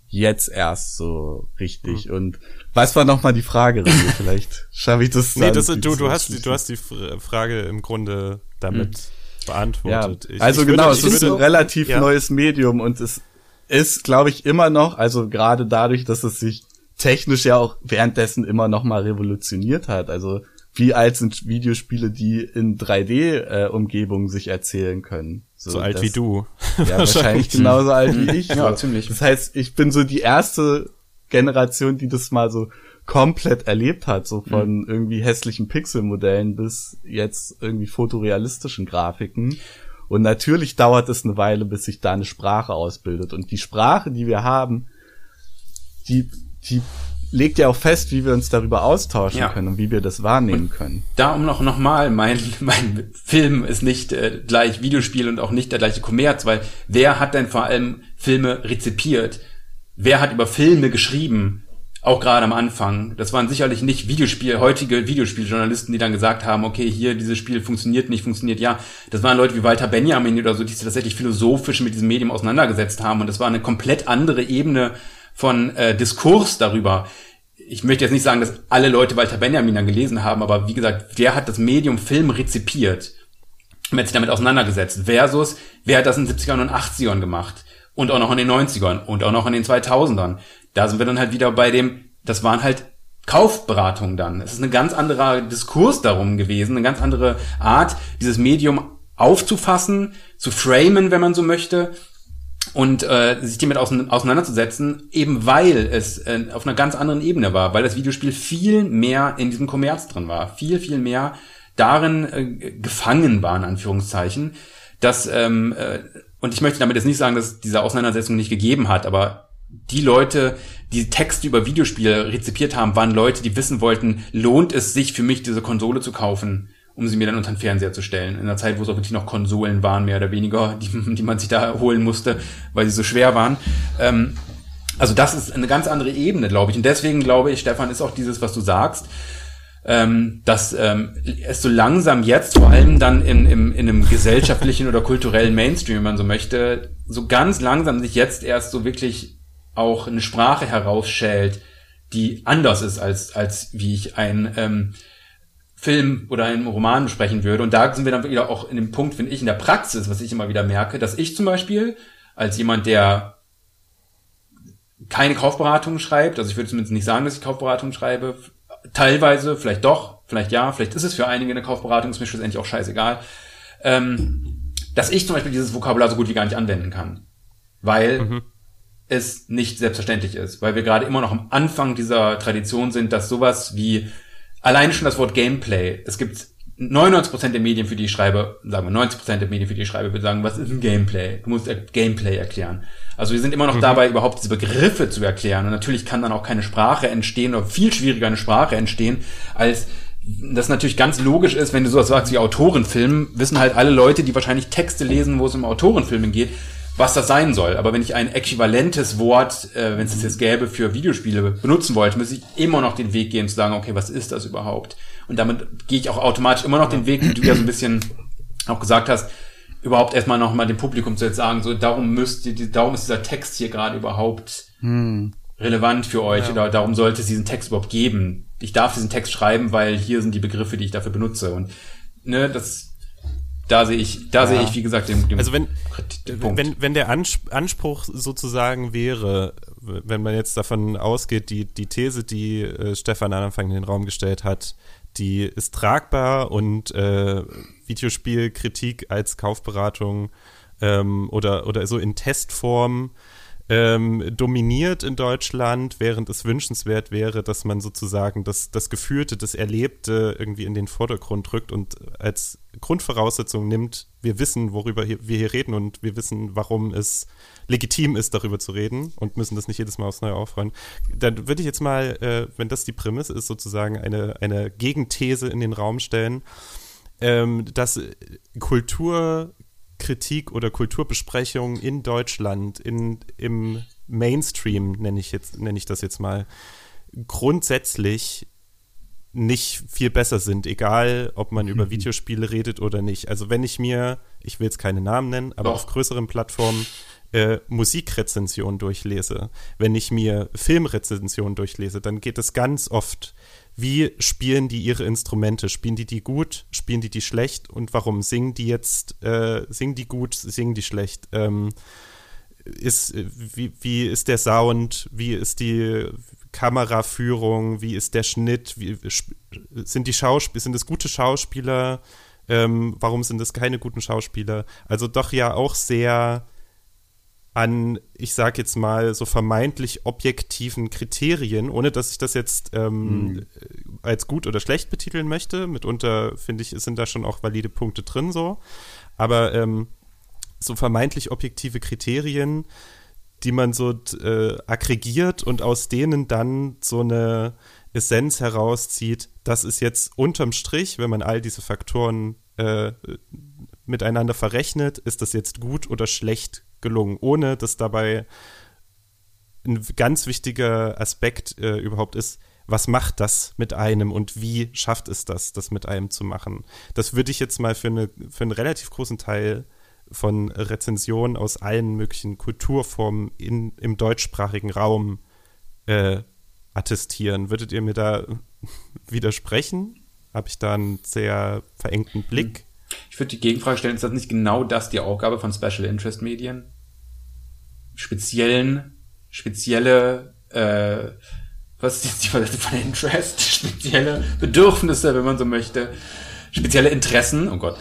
jetzt erst so richtig. Mhm. Und was war nochmal die Frage, René? Vielleicht schaffe ich das. nee, das, du, du, hast, du hast die Frage im Grunde damit mhm. beantwortet. Ja, ich, also ich genau, würde, es ist würde, ein relativ ja. neues Medium und es ist, glaube ich, immer noch, also gerade dadurch, dass es sich technisch ja auch währenddessen immer noch mal revolutioniert hat. Also wie alt sind Videospiele, die in 3D-Umgebungen äh, sich erzählen können? So, so alt das, wie du. Ja, wahrscheinlich genauso alt wie ich. Ja, ziemlich. Das heißt, ich bin so die erste Generation, die das mal so komplett erlebt hat, so von mhm. irgendwie hässlichen Pixelmodellen bis jetzt irgendwie fotorealistischen Grafiken. Und natürlich dauert es eine Weile, bis sich da eine Sprache ausbildet. Und die Sprache, die wir haben, die, die legt ja auch fest, wie wir uns darüber austauschen ja. können und wie wir das wahrnehmen und können. Da um noch nochmal, mein, mein Film ist nicht äh, gleich Videospiel und auch nicht der gleiche Kommerz, weil wer hat denn vor allem Filme rezipiert? Wer hat über Filme geschrieben? Auch gerade am Anfang. Das waren sicherlich nicht Videospiel, heutige Videospieljournalisten, die dann gesagt haben, okay, hier, dieses Spiel funktioniert nicht, funktioniert ja. Das waren Leute wie Walter Benjamin oder so, die sich tatsächlich philosophisch mit diesem Medium auseinandergesetzt haben. Und das war eine komplett andere Ebene von äh, Diskurs darüber. Ich möchte jetzt nicht sagen, dass alle Leute Walter Benjamin dann gelesen haben, aber wie gesagt, wer hat das Medium Film rezipiert? Wer hat sich damit auseinandergesetzt? Versus, wer hat das in den 70ern und 80ern gemacht? Und auch noch in den 90ern und auch noch in den 2000ern. Da sind wir dann halt wieder bei dem, das waren halt Kaufberatung dann. Es ist ein ganz anderer Diskurs darum gewesen, eine ganz andere Art, dieses Medium aufzufassen, zu framen, wenn man so möchte, und äh, sich damit auseinanderzusetzen, eben weil es äh, auf einer ganz anderen Ebene war, weil das Videospiel viel mehr in diesem Kommerz drin war, viel, viel mehr darin äh, gefangen war, in Anführungszeichen, dass, ähm, äh, und ich möchte damit jetzt nicht sagen, dass es diese Auseinandersetzung nicht gegeben hat, aber die Leute, die Texte über Videospiele rezipiert haben, waren Leute, die wissen wollten, lohnt es sich für mich, diese Konsole zu kaufen? Um sie mir dann unter den Fernseher zu stellen. In einer Zeit, wo es auch wirklich noch Konsolen waren, mehr oder weniger, die, die man sich da holen musste, weil sie so schwer waren. Ähm, also das ist eine ganz andere Ebene, glaube ich. Und deswegen glaube ich, Stefan, ist auch dieses, was du sagst, ähm, dass ähm, es so langsam jetzt, vor allem dann in, in, in einem gesellschaftlichen oder kulturellen Mainstream, wenn man so möchte, so ganz langsam sich jetzt erst so wirklich auch eine Sprache herausschält, die anders ist als, als wie ich ein ähm, Film oder einem Roman besprechen würde. Und da sind wir dann wieder auch in dem Punkt, finde ich, in der Praxis, was ich immer wieder merke, dass ich zum Beispiel als jemand, der keine Kaufberatungen schreibt, also ich würde zumindest nicht sagen, dass ich Kaufberatungen schreibe, teilweise, vielleicht doch, vielleicht ja, vielleicht ist es für einige eine Kaufberatung, ist mir schlussendlich auch scheißegal, ähm, dass ich zum Beispiel dieses Vokabular so gut wie gar nicht anwenden kann. Weil mhm. es nicht selbstverständlich ist, weil wir gerade immer noch am Anfang dieser Tradition sind, dass sowas wie allein schon das Wort Gameplay. Es gibt 99% der Medien, für die ich schreibe, sagen wir 90% der Medien, für die ich schreibe, würde sagen, was ist ein Gameplay? Du musst Gameplay erklären. Also wir sind immer noch mhm. dabei, überhaupt diese Begriffe zu erklären. Und natürlich kann dann auch keine Sprache entstehen oder viel schwieriger eine Sprache entstehen, als das natürlich ganz logisch ist, wenn du sowas sagst wie Autorenfilm, wissen halt alle Leute, die wahrscheinlich Texte lesen, wo es um Autorenfilme geht, was das sein soll. Aber wenn ich ein äquivalentes Wort, äh, wenn es das jetzt gäbe, für Videospiele benutzen wollte, müsste ich immer noch den Weg gehen zu sagen, okay, was ist das überhaupt? Und damit gehe ich auch automatisch immer noch den Weg, wie du ja so ein bisschen auch gesagt hast, überhaupt erstmal noch mal dem Publikum zu jetzt sagen, so darum müsste, darum ist dieser Text hier gerade überhaupt hm. relevant für euch ja. oder darum sollte es diesen Text überhaupt geben. Ich darf diesen Text schreiben, weil hier sind die Begriffe, die ich dafür benutze und ne, das da sehe ich, da ja. sehe ich, wie gesagt, den, den Also wenn, den wenn, wenn der Anspruch sozusagen wäre, wenn man jetzt davon ausgeht, die, die These, die äh, Stefan am Anfang in den Raum gestellt hat, die ist tragbar und äh, Videospielkritik als Kaufberatung ähm, oder, oder so in Testform ähm, dominiert in Deutschland, während es wünschenswert wäre, dass man sozusagen das, das Gefühlte, das Erlebte irgendwie in den Vordergrund rückt und als Grundvoraussetzung nimmt, wir wissen, worüber hier, wir hier reden und wir wissen, warum es legitim ist, darüber zu reden und müssen das nicht jedes Mal aufs Neue aufräumen. Dann würde ich jetzt mal, äh, wenn das die Prämisse ist, sozusagen eine, eine Gegenthese in den Raum stellen, ähm, dass Kultur Kritik oder Kulturbesprechung in Deutschland, in, im Mainstream, nenne ich jetzt, nenne ich das jetzt mal, grundsätzlich nicht viel besser sind, egal ob man über Videospiele redet oder nicht. Also wenn ich mir, ich will jetzt keine Namen nennen, aber Doch. auf größeren Plattformen äh, Musikrezensionen durchlese, wenn ich mir Filmrezensionen durchlese, dann geht es ganz oft wie spielen die ihre Instrumente? Spielen die die gut? Spielen die die schlecht? Und warum singen die jetzt? Äh, singen die gut? Singen die schlecht? Ähm, ist, wie, wie ist der Sound? Wie ist die Kameraführung? Wie ist der Schnitt? Wie, sind die Schauspieler? Sind es gute Schauspieler? Ähm, warum sind es keine guten Schauspieler? Also doch ja auch sehr an, ich sag jetzt mal, so vermeintlich objektiven Kriterien, ohne dass ich das jetzt ähm, mhm. als gut oder schlecht betiteln möchte. Mitunter, finde ich, sind da schon auch valide Punkte drin so. Aber ähm, so vermeintlich objektive Kriterien, die man so äh, aggregiert und aus denen dann so eine Essenz herauszieht, das ist jetzt unterm Strich, wenn man all diese Faktoren äh, miteinander verrechnet, ist das jetzt gut oder schlecht gelungen, ohne dass dabei ein ganz wichtiger Aspekt äh, überhaupt ist, was macht das mit einem und wie schafft es das, das mit einem zu machen? Das würde ich jetzt mal für, eine, für einen relativ großen Teil von Rezensionen aus allen möglichen Kulturformen in, im deutschsprachigen Raum äh, attestieren. Würdet ihr mir da widersprechen? Habe ich da einen sehr verengten Blick? Ich würde die Gegenfrage stellen, ist das nicht genau das die Aufgabe von Special Interest Medien? Speziellen, spezielle äh, was ist jetzt die Versetzung von Interest? Spezielle Bedürfnisse, wenn man so möchte. Spezielle Interessen, oh Gott,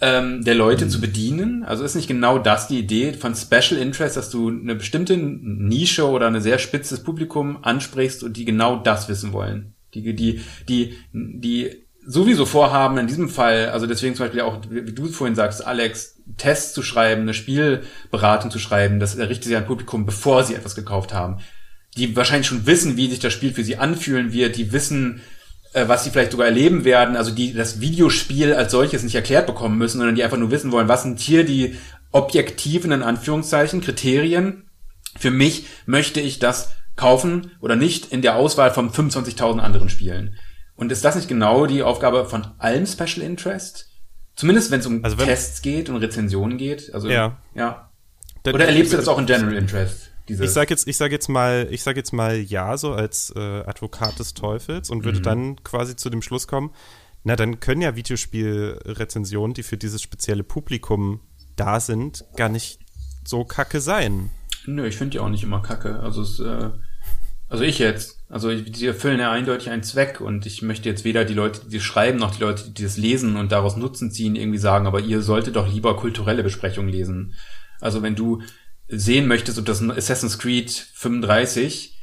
ähm, der Leute zu bedienen. Also ist nicht genau das die Idee von Special Interest, dass du eine bestimmte Nische oder eine sehr spitzes Publikum ansprichst und die genau das wissen wollen. Die, die, die, die sowieso vorhaben, in diesem Fall, also deswegen zum Beispiel auch, wie du vorhin sagst, Alex, Tests zu schreiben, eine Spielberatung zu schreiben, das richtet sich an Publikum, bevor sie etwas gekauft haben. Die wahrscheinlich schon wissen, wie sich das Spiel für sie anfühlen wird, die wissen, äh, was sie vielleicht sogar erleben werden, also die das Videospiel als solches nicht erklärt bekommen müssen, sondern die einfach nur wissen wollen, was sind hier die objektiven, in Anführungszeichen, Kriterien. Für mich möchte ich das kaufen oder nicht in der Auswahl von 25.000 anderen Spielen. Und ist das nicht genau die Aufgabe von allem Special Interest? Zumindest wenn es um Also wenn- Tests geht und Rezensionen geht. Also Ja. ja. Dann- Oder erlebst du das auch in General Interest? Diese Ich sag jetzt, ich sag jetzt mal, ich sag jetzt mal ja, so als äh, Advokat des Teufels und würde dann quasi zu dem Schluss kommen, na, dann können ja Videospielrezensionen, die für dieses spezielle Publikum da sind, gar nicht so kacke sein. Nö, ich finde die auch nicht immer kacke. Also es, äh, also ich jetzt. Also die erfüllen ja eindeutig einen Zweck und ich möchte jetzt weder die Leute, die das schreiben, noch die Leute, die das lesen und daraus Nutzen ziehen, irgendwie sagen, aber ihr solltet doch lieber kulturelle Besprechungen lesen. Also wenn du sehen möchtest, ob das Assassin's Creed 35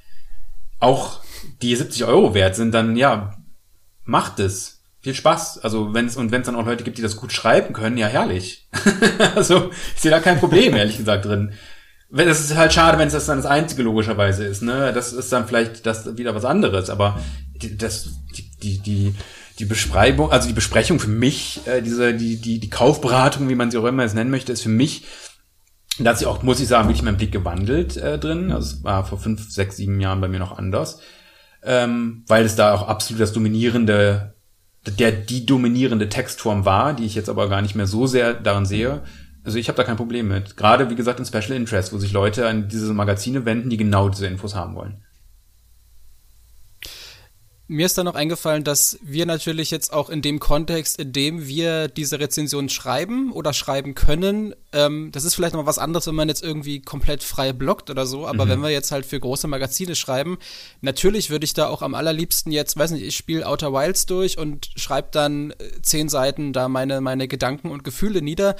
auch die 70 Euro wert sind, dann ja, macht es. Viel Spaß. Also wenn es und wenn es dann auch Leute gibt, die das gut schreiben können, ja herrlich. also ich sehe da kein Problem, ehrlich gesagt, drin. Wenn- Das ist halt schade, wenn es das dann das einzige logischerweise ist, ne? Das ist dann vielleicht das wieder was anderes, aber die, das, die, die, die Beschreibung, also die Besprechung für mich, äh, diese, die, die, die Kaufberatung, wie man sie auch immer jetzt nennen möchte, ist für mich, da hat sich auch, muss ich sagen, wirklich mein Blick gewandelt äh, drin. Also es war vor fünf, sechs, sieben Jahren bei mir noch anders. Ähm, weil es da auch absolut das dominierende, der die dominierende Textform war, die ich jetzt aber gar nicht mehr so sehr daran sehe. Also ich habe da kein Problem mit. Gerade, wie gesagt, in Special Interest, wo sich Leute an diese Magazine wenden, die genau diese Infos haben wollen. Mir ist dann noch eingefallen, dass wir natürlich jetzt auch in dem Kontext, in dem wir diese Rezension schreiben oder schreiben können, ähm, das ist vielleicht noch was anderes, wenn man jetzt irgendwie komplett frei blockt oder so, aber wenn wir jetzt halt für große Magazine schreiben, natürlich würde ich da auch am allerliebsten jetzt, weiß nicht, ich spiele Outer Wilds durch und schreibe dann äh, zehn Seiten da meine, meine Gedanken und Gefühle nieder.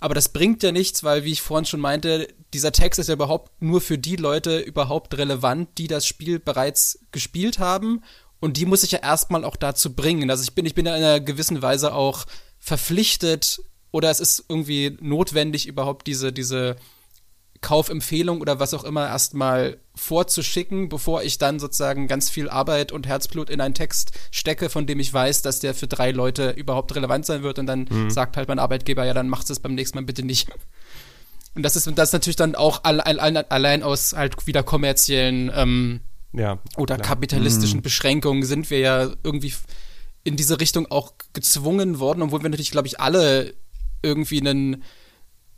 Aber das bringt ja nichts, weil, wie ich vorhin schon meinte, dieser Text ist ja überhaupt nur für die Leute überhaupt relevant, die das Spiel bereits gespielt haben. Und die muss ich ja erstmal auch dazu bringen. Also ich bin, ich bin ja in einer gewissen Weise auch verpflichtet oder es ist irgendwie notwendig, überhaupt diese, diese Kaufempfehlung oder was auch immer erstmal vorzuschicken, bevor ich dann sozusagen ganz viel Arbeit und Herzblut in einen Text stecke, von dem ich weiß, dass der für drei Leute überhaupt relevant sein wird und dann sagt halt mein Arbeitgeber, ja, dann macht es beim nächsten Mal bitte nicht. Und das ist, das ist natürlich dann auch allein, aus halt wieder kommerziellen ähm, Ja. oder klar. kapitalistischen Beschränkungen sind wir ja irgendwie in diese Richtung auch gezwungen worden, obwohl wir natürlich, glaube ich, alle irgendwie einen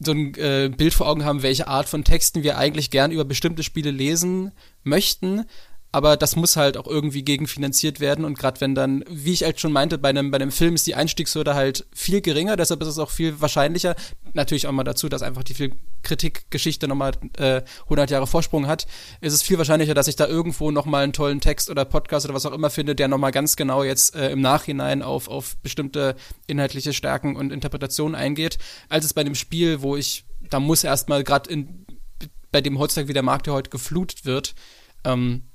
so ein äh, Bild vor Augen haben, welche Art von Texten wir eigentlich gern über bestimmte Spiele lesen möchten. Aber das muss halt auch irgendwie gegenfinanziert werden. Und gerade wenn dann, wie ich halt schon meinte, bei einem, bei einem Film ist die Einstiegshürde halt viel geringer, deshalb ist es auch viel wahrscheinlicher. Natürlich auch mal dazu, dass einfach die Filmkritikgeschichte nochmal äh, 100 Jahre Vorsprung hat. Ist es viel wahrscheinlicher, dass ich da irgendwo nochmal einen tollen Text oder Podcast oder was auch immer finde, der nochmal ganz genau jetzt äh, im Nachhinein auf, auf bestimmte inhaltliche Stärken und Interpretationen eingeht, als es bei einem Spiel, wo ich, da muss erstmal gerade bei dem heutzutage wie der Markt ja heute geflutet wird, ähm,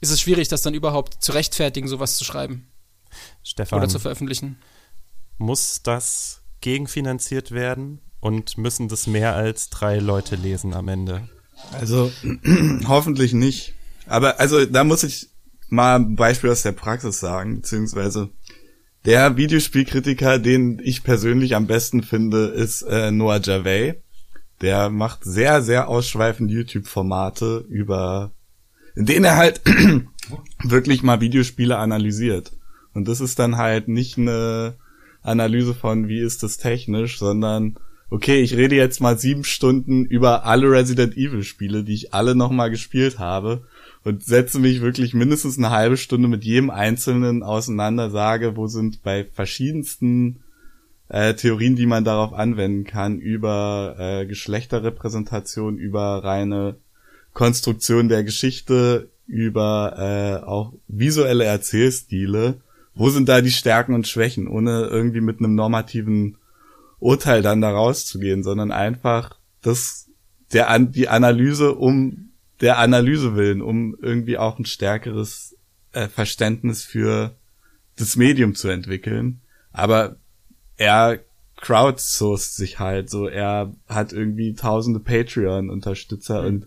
ist es schwierig, das dann überhaupt zu rechtfertigen, sowas zu schreiben Stefan, oder zu veröffentlichen. muss das gegenfinanziert werden und müssen das mehr als drei Leute lesen am Ende? Also hoffentlich nicht. Aber also da muss ich mal ein Beispiel aus der Praxis sagen, beziehungsweise der Videospielkritiker, den ich persönlich am besten finde, ist äh, Noah Javey. Der macht sehr, sehr ausschweifende YouTube-Formate über, in denen er halt wirklich mal Videospiele analysiert. Und das ist dann halt nicht eine Analyse von, wie ist das technisch, sondern okay, ich rede jetzt mal sieben Stunden über alle Resident Evil Spiele, die ich alle nochmal gespielt habe und setze mich wirklich mindestens eine halbe Stunde mit jedem einzelnen auseinander, sage, wo sind bei verschiedensten äh, Theorien, die man darauf anwenden kann, über äh, Geschlechterrepräsentation, über reine Konstruktion der Geschichte, über äh, auch visuelle Erzählstile. Wo sind da die Stärken und Schwächen, ohne irgendwie mit einem normativen Urteil dann da rauszugehen, sondern einfach das der an die Analyse um der Analyse willen, um irgendwie auch ein stärkeres äh, Verständnis für das Medium zu entwickeln. Aber er crowdsourced sich halt so. Er hat irgendwie tausende Patreon-Unterstützer mhm. und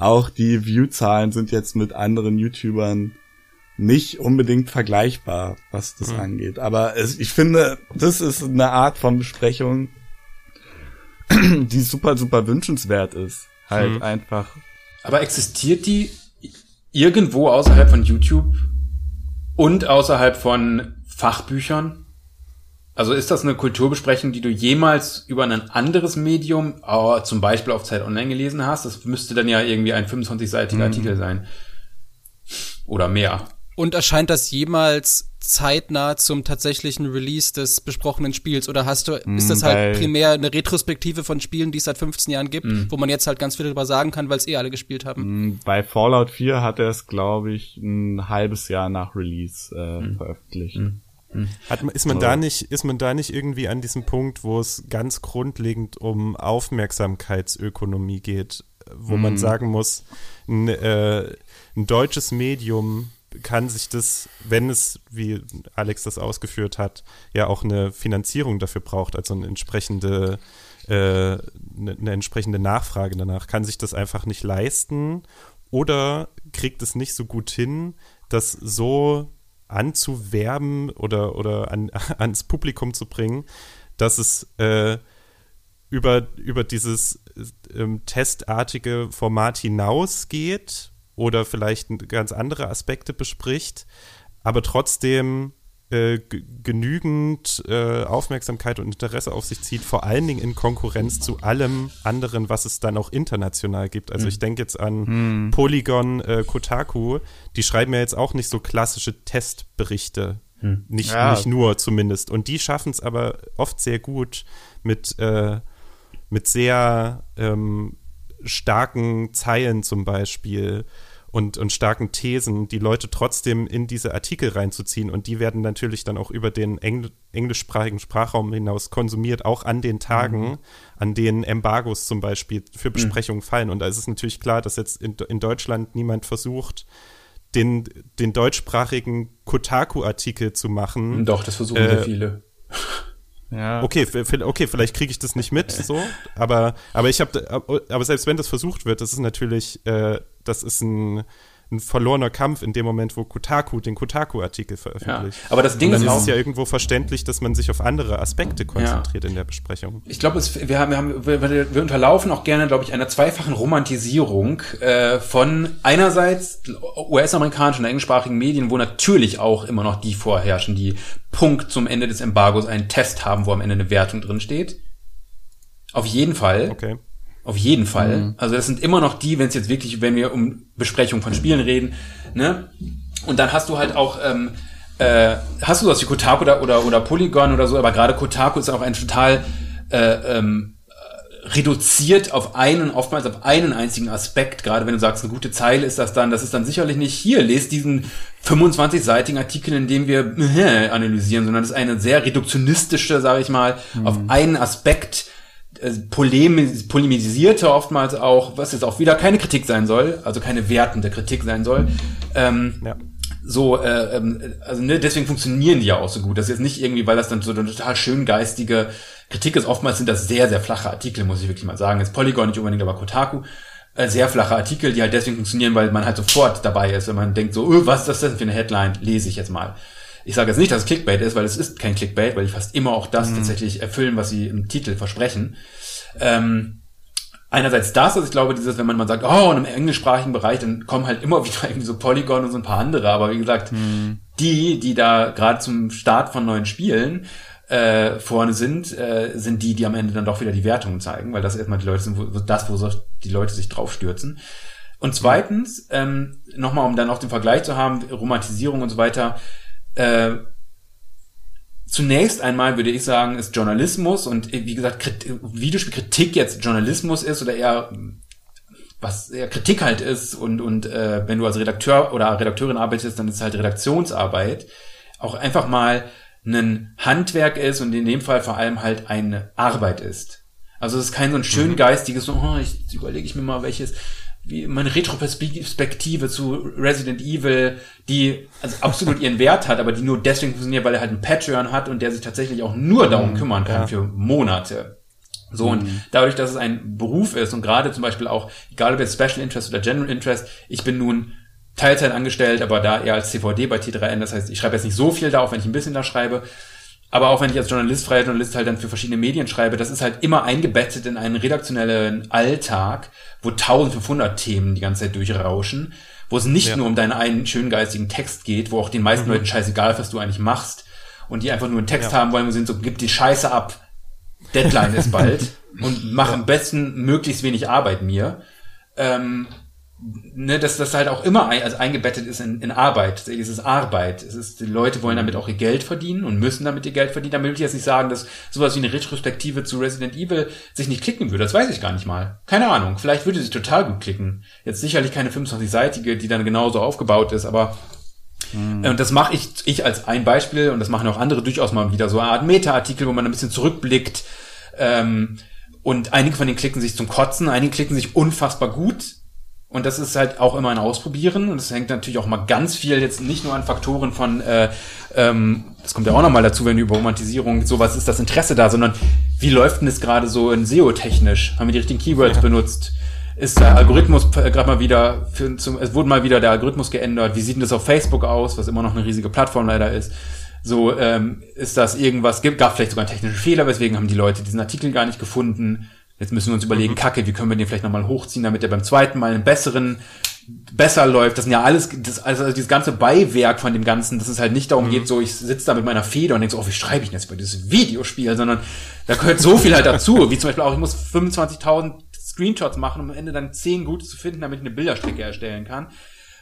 auch die View-Zahlen sind jetzt mit anderen YouTubern nicht unbedingt vergleichbar, was das mhm. angeht. Aber es, ich finde, das ist eine Art von Besprechung, die super, super wünschenswert ist. Halt mhm. einfach. Aber existiert die irgendwo außerhalb von YouTube und außerhalb von Fachbüchern? Also ist das eine Kulturbesprechung, die du jemals über ein anderes Medium, oh, zum Beispiel auf Zeit Online gelesen hast? Das müsste dann ja irgendwie ein 25-seitiger mhm. Artikel sein. Oder mehr. Und erscheint das jemals zeitnah zum tatsächlichen Release des besprochenen Spiels? Oder hast du, ist das halt primär eine Retrospektive von Spielen, die es seit 15 Jahren gibt, mm. wo man jetzt halt ganz viel darüber sagen kann, weil es eh alle gespielt haben? Mm, bei Fallout 4 hat er es, glaube ich, ein halbes Jahr nach Release äh, mm. veröffentlicht. Hat, ist man da nicht, ist man da nicht irgendwie an diesem Punkt, wo es ganz grundlegend um Aufmerksamkeitsökonomie geht, wo mm. man sagen muss, ein, äh, ein deutsches Medium kann sich das, wenn es, wie Alex das ausgeführt hat, ja auch eine Finanzierung dafür braucht, also eine entsprechende, äh, eine, eine entsprechende Nachfrage danach, kann sich das einfach nicht leisten oder kriegt es nicht so gut hin, das so anzuwerben oder, oder an, ans Publikum zu bringen, dass es äh, über, über dieses äh, testartige Format hinausgeht oder vielleicht ganz andere Aspekte bespricht, aber trotzdem äh, genügend äh, Aufmerksamkeit und Interesse auf sich zieht, vor allen Dingen in Konkurrenz zu allem anderen, was es dann auch international gibt. Also mhm. ich denke jetzt an mhm. Polygon, äh, Kotaku, die schreiben ja jetzt auch nicht so klassische Testberichte. Mhm. Nicht, ja. nicht nur zumindest. Und die schaffen es aber oft sehr gut mit, äh, mit sehr ähm, starken Zeilen zum Beispiel und, und starken Thesen, die Leute trotzdem in diese Artikel reinzuziehen. Und die werden natürlich dann auch über den Engl englischsprachigen Sprachraum hinaus konsumiert, auch an den Tagen, mhm. an denen Embargos zum Beispiel für mhm. Besprechungen mhm. fallen. Und da ist es natürlich klar, dass jetzt in, in Deutschland niemand versucht, den, den deutschsprachigen Kotaku-Artikel zu machen. Doch, das versuchen äh, sehr viele. Ja. Okay, okay, vielleicht kriege ich das nicht mit, so, aber aber ich habe, aber selbst wenn das versucht wird, das ist natürlich, äh, das ist ein ein verlorener Kampf in dem Moment, wo Kotaku den Kotaku-Artikel veröffentlicht. Ja, aber das Ding ist, ist ja irgendwo verständlich, dass man sich auf andere Aspekte konzentriert ja. in der Besprechung. Ich glaube, wir haben, wir, haben wir, wir unterlaufen auch gerne, glaube ich, einer zweifachen Romantisierung äh, von einerseits US-amerikanischen und englischsprachigen Medien, wo natürlich auch immer noch die vorherrschen, die Punkt zum Ende des Embargos einen Test haben, wo am Ende eine Wertung drin steht. Auf jeden Fall. Okay. Auf jeden Fall. Mhm. Also das sind immer noch die, wenn es jetzt wirklich, wenn wir um Besprechung von Spielen reden, ne? Und dann hast du halt auch, ähm, äh, hast du sowas wie Kotaku oder, oder, oder Polygon oder so, aber gerade Kotaku ist auch ein total äh, ähm, reduziert auf einen, oftmals auf einen einzigen Aspekt. Gerade wenn du sagst, eine gute Zeile ist das dann, das ist dann sicherlich nicht hier, lest diesen 25-seitigen Artikel, in dem wir äh, analysieren, sondern das ist eine sehr reduktionistische, sage ich mal, mhm. auf einen Aspekt äh, polemis polemisierte oftmals auch, was jetzt auch wieder keine Kritik sein soll, also keine wertende Kritik sein soll. Ähm, ja. So, äh, ähm, also ne, deswegen funktionieren die ja auch so gut. Das ist jetzt nicht irgendwie, weil das dann so eine total schön geistige Kritik ist. Oftmals sind das sehr, sehr flache Artikel, muss ich wirklich mal sagen. Jetzt Polygon nicht unbedingt, aber Kotaku. Äh, sehr flache Artikel, die halt deswegen funktionieren, weil man halt sofort dabei ist, wenn man denkt so, öh, was ist das denn für eine Headline? Lese ich jetzt mal. Ich sage jetzt nicht, dass es Clickbait ist, weil es ist kein Clickbait, weil die fast immer auch das mhm. tatsächlich erfüllen, was sie im Titel versprechen. Ähm, einerseits das, also ich glaube, dieses, wenn man mal sagt, oh, und im englischsprachigen Bereich, dann kommen halt immer wieder irgendwie so Polygon und so ein paar andere, aber wie gesagt, mhm. die, die da gerade zum Start von neuen Spielen äh, vorne sind, äh, sind die, die am Ende dann doch wieder die Wertungen zeigen, weil das erstmal die Leute sind, wo, das, wo so die Leute sich drauf stürzen. Und zweitens, ähm, nochmal, um dann auch den Vergleich zu haben, Romantisierung und so weiter, äh, Zunächst einmal würde ich sagen, ist Journalismus und wie gesagt, Videospielkritik jetzt Journalismus ist oder eher was ja, Kritik halt ist und, und äh, wenn du als Redakteur oder Redakteurin arbeitest, dann ist es halt Redaktionsarbeit, auch einfach mal ein Handwerk ist und in dem Fall vor allem halt eine Arbeit ist. Also es ist kein so ein schön geistiges, so, oh, ich überlege ich mir mal, welches, meine Retroperspektive zu Resident Evil, die also absolut ihren Wert hat, aber die nur deswegen funktioniert, weil er halt einen Patreon hat und der sich tatsächlich auch nur darum kümmern kann ja. für Monate. So, und dadurch, dass es ein Beruf ist und gerade zum Beispiel auch, egal ob jetzt Special Interest oder General Interest, ich bin nun Teilzeit angestellt, aber da eher als CVD bei T3N, das heißt, ich schreibe jetzt nicht so viel da, auch wenn ich ein bisschen da schreibe, aber auch wenn ich als Journalist, freier Journalist halt dann für verschiedene Medien schreibe, das ist halt immer eingebettet in einen redaktionellen Alltag, wo 1500 Themen die ganze Zeit durchrauschen, wo es nicht Ja. nur um deinen einen schönen geistigen Text geht, wo auch den meisten Leuten scheißegal ist, was du eigentlich machst und die einfach nur einen Text Ja. haben wollen und sind so, gib die Scheiße ab, Deadline ist bald und mach am besten möglichst wenig Arbeit mir. Ähm, ne, dass das halt auch immer ein, also eingebettet ist in, in Arbeit. Es ist Arbeit. Es ist, die Leute wollen damit auch ihr Geld verdienen und müssen damit ihr Geld verdienen. Damit will ich jetzt nicht sagen, dass sowas wie eine Retrospektive zu Resident Evil sich nicht klicken würde. Das weiß ich gar nicht mal. Keine Ahnung. Vielleicht würde sie total gut klicken. Jetzt sicherlich keine 25-seitige, die dann genauso aufgebaut ist, aber äh, und das mache ich, ich als ein Beispiel, und das machen auch andere durchaus mal wieder, so eine Art Meta-Artikel, wo man ein bisschen zurückblickt. Ähm, und einige von denen klicken sich zum Kotzen, einige klicken sich unfassbar gut. Und das ist halt auch immer ein Ausprobieren. Und das hängt natürlich auch mal ganz viel jetzt nicht nur an Faktoren von, äh, ähm, das kommt ja auch nochmal dazu, wenn über Romantisierung, sowas ist das Interesse da, sondern wie läuft denn das gerade so in SEO-technisch? Haben wir die richtigen Keywords benutzt? Ist der Algorithmus äh, gerade mal wieder, für, zum, es wurde mal wieder der Algorithmus geändert. Wie sieht denn das auf Facebook aus, was immer noch eine riesige Plattform leider ist? So, ähm, ist das irgendwas, gibt, gab vielleicht sogar einen technischen Fehler, weswegen haben die Leute diesen Artikel gar nicht gefunden. Jetzt müssen wir uns überlegen, Kacke, wie können wir den vielleicht nochmal hochziehen, damit er beim zweiten Mal einen besseren, besser läuft. Das sind ja alles, das, also dieses ganze Beiwerk von dem Ganzen, dass es halt nicht darum geht, so ich sitze da mit meiner Feder und denke so, oh, wie schreibe ich denn jetzt über dieses Videospiel, sondern da gehört so viel halt dazu, wie zum Beispiel auch, ich muss 25.000 Screenshots machen, um am Ende dann 10 gute zu finden, damit ich eine Bilderstrecke erstellen kann.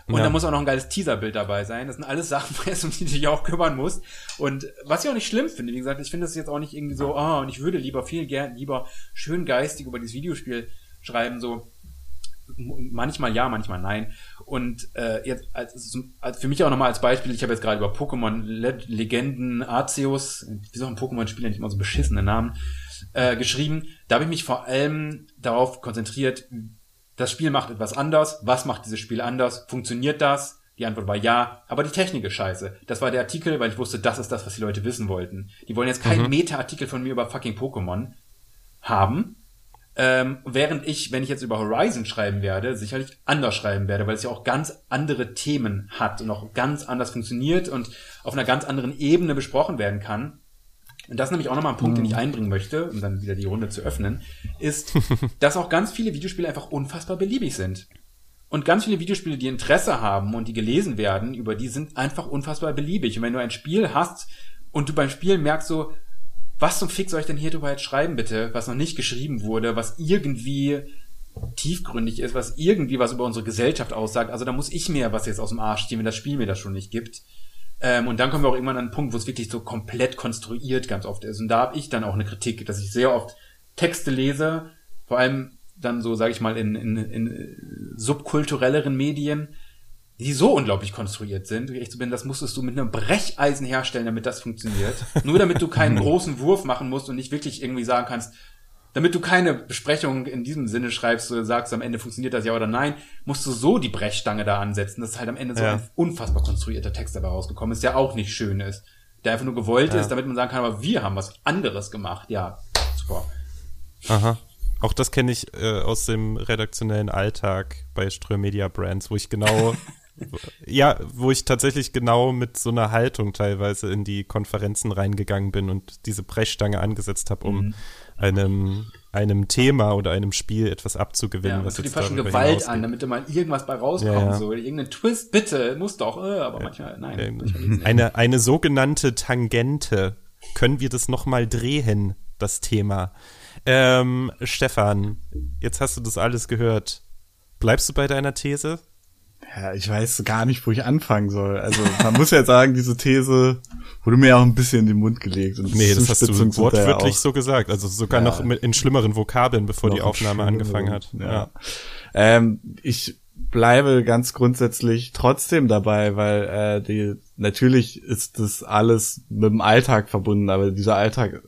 Und Ja. da muss auch noch ein geiles Teaserbild dabei sein. Das sind alles Sachen, um die du dich auch kümmern musst. Und was ich auch nicht schlimm finde, wie gesagt, ich finde das jetzt auch nicht irgendwie so, oh, und ich würde lieber viel gern, lieber schön geistig über dieses Videospiel schreiben, so manchmal ja, manchmal nein. Und äh, jetzt als, als für mich auch nochmal als Beispiel, ich habe jetzt gerade über Pokémon Le Legenden Arceus, wie soll ein Pokémon-Spiel nicht immer so beschissene Namen, äh, geschrieben. Da habe ich mich vor allem darauf konzentriert, das Spiel macht etwas anders. Was macht dieses Spiel anders? Funktioniert das? Die Antwort war ja, aber die Technik ist scheiße. Das war der Artikel, weil ich wusste, das ist das, was die Leute wissen wollten. Die wollen jetzt keinen Meta-Artikel von mir über fucking Pokémon haben. Ähm, während ich, wenn ich jetzt über Horizon schreiben werde, sicherlich anders schreiben werde, weil es ja auch ganz andere Themen hat und auch ganz anders funktioniert und auf einer ganz anderen Ebene besprochen werden kann. Und das ist nämlich auch nochmal ein Punkt, den ich einbringen möchte, um dann wieder die Runde zu öffnen, ist, dass auch ganz viele Videospiele einfach unfassbar beliebig sind. Und ganz viele Videospiele, die Interesse haben und die gelesen werden, über die sind einfach unfassbar beliebig. Und wenn du ein Spiel hast und du beim Spielen merkst so, was zum Fick soll ich denn hier drüber jetzt schreiben, bitte, was noch nicht geschrieben wurde, was irgendwie tiefgründig ist, was irgendwie was über unsere Gesellschaft aussagt. Also da muss ich mir was jetzt aus dem Arsch ziehen, wenn das Spiel mir das schon nicht gibt. Ähm, und dann kommen wir auch irgendwann an einen Punkt, wo es wirklich so komplett konstruiert ganz oft ist. Und da habe ich dann auch eine Kritik, dass ich sehr oft Texte lese, vor allem dann so, sage ich mal, in, in, in subkulturelleren Medien, die so unglaublich konstruiert sind, wie ich so bin, das musstest du mit einem Brecheisen herstellen, damit das funktioniert. Nur damit du keinen großen Wurf machen musst und nicht wirklich irgendwie sagen kannst, damit du keine Besprechung in diesem Sinne schreibst, oder sagst am Ende funktioniert das ja oder nein, musst du so die Brechstange da ansetzen, dass halt am Ende so Ja. ein unfassbar konstruierter Text dabei rausgekommen ist, der auch nicht schön ist. Der einfach nur gewollt ist, damit man sagen kann, aber wir haben was anderes gemacht. Ja, super. Aha. Auch das kenne ich äh, aus dem redaktionellen Alltag bei Ströer Media Brands, wo ich genau, ja, wo ich tatsächlich genau mit so einer Haltung teilweise in die Konferenzen reingegangen bin und diese Brechstange angesetzt habe, um einem, einem Thema oder einem Spiel etwas abzugewinnen. Ja, was jetzt fast schon Gewalt hinausgeht. an, damit da mal irgendwas bei rauskommt. Ja, ja. So, irgendein Twist, bitte, muss doch, äh, aber manchmal, nein. Ähm, manchmal eine, eine sogenannte Tangente. Können wir das nochmal drehen, das Thema? Ähm, Stefan, jetzt hast du das alles gehört. Bleibst du bei deiner These? Ja, ich weiß gar nicht, wo ich anfangen soll. Also man muss ja sagen, diese These wurde mir auch ein bisschen in den Mund gelegt. Und nee, das hast du wortwörtlich so gesagt. Also sogar ja. noch mit, in schlimmeren Vokabeln, bevor die Aufnahme angefangen hat. Ja. ja. Ähm, ich bleibe ganz grundsätzlich trotzdem dabei, weil äh, die natürlich ist das alles mit dem Alltag verbunden, aber dieser Alltag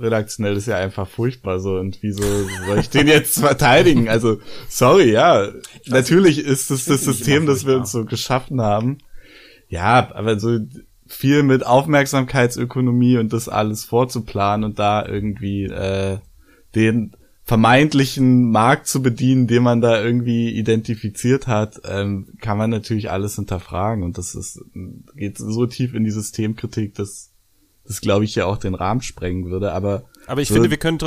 redaktionell ist ja einfach furchtbar so und wieso soll ich den jetzt verteidigen? Also sorry, ja, natürlich ist es das System, das wir uns so geschaffen haben. Ja, aber so viel mit Aufmerksamkeitsökonomie und das alles vorzuplanen und da irgendwie äh, den vermeintlichen Markt zu bedienen, den man da irgendwie identifiziert hat, ähm, kann man natürlich alles hinterfragen. Und das ist geht so tief in die Systemkritik, dass das glaube ich ja auch den Rahmen sprengen würde, aber aber ich finde, wir können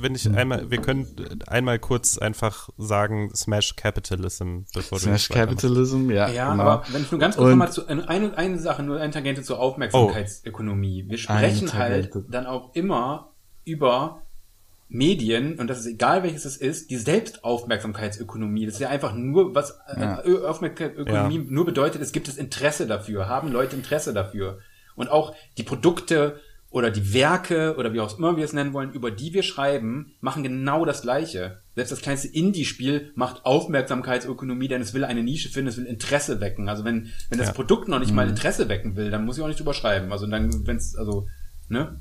wenn ich einmal wir können einmal kurz einfach sagen Smash Capitalism bevor Smash du Capitalism, ja. Ja, genau. aber wenn ich nur ganz kurz nochmal zu eine, eine Sache nur eine Tangente zur Aufmerksamkeitsökonomie. Oh. Wir sprechen halt dann auch immer über Medien, und das ist egal welches es ist, die Selbstaufmerksamkeitsökonomie. Das ist ja einfach nur, was äh, ja. Aufmerksamkeitsökonomie ja. nur bedeutet, es gibt das Interesse dafür, haben Leute Interesse dafür. Und auch die Produkte oder die Werke oder wie auch immer wir es nennen wollen, über die wir schreiben, machen genau das Gleiche. Selbst das kleinste Indie-Spiel macht Aufmerksamkeitsökonomie, denn es will eine Nische finden, es will Interesse wecken. Also wenn, wenn das ja. Produkt noch nicht mhm. mal Interesse wecken will, dann muss ich auch nicht drüber schreiben. Also dann, wenn es, also, ne?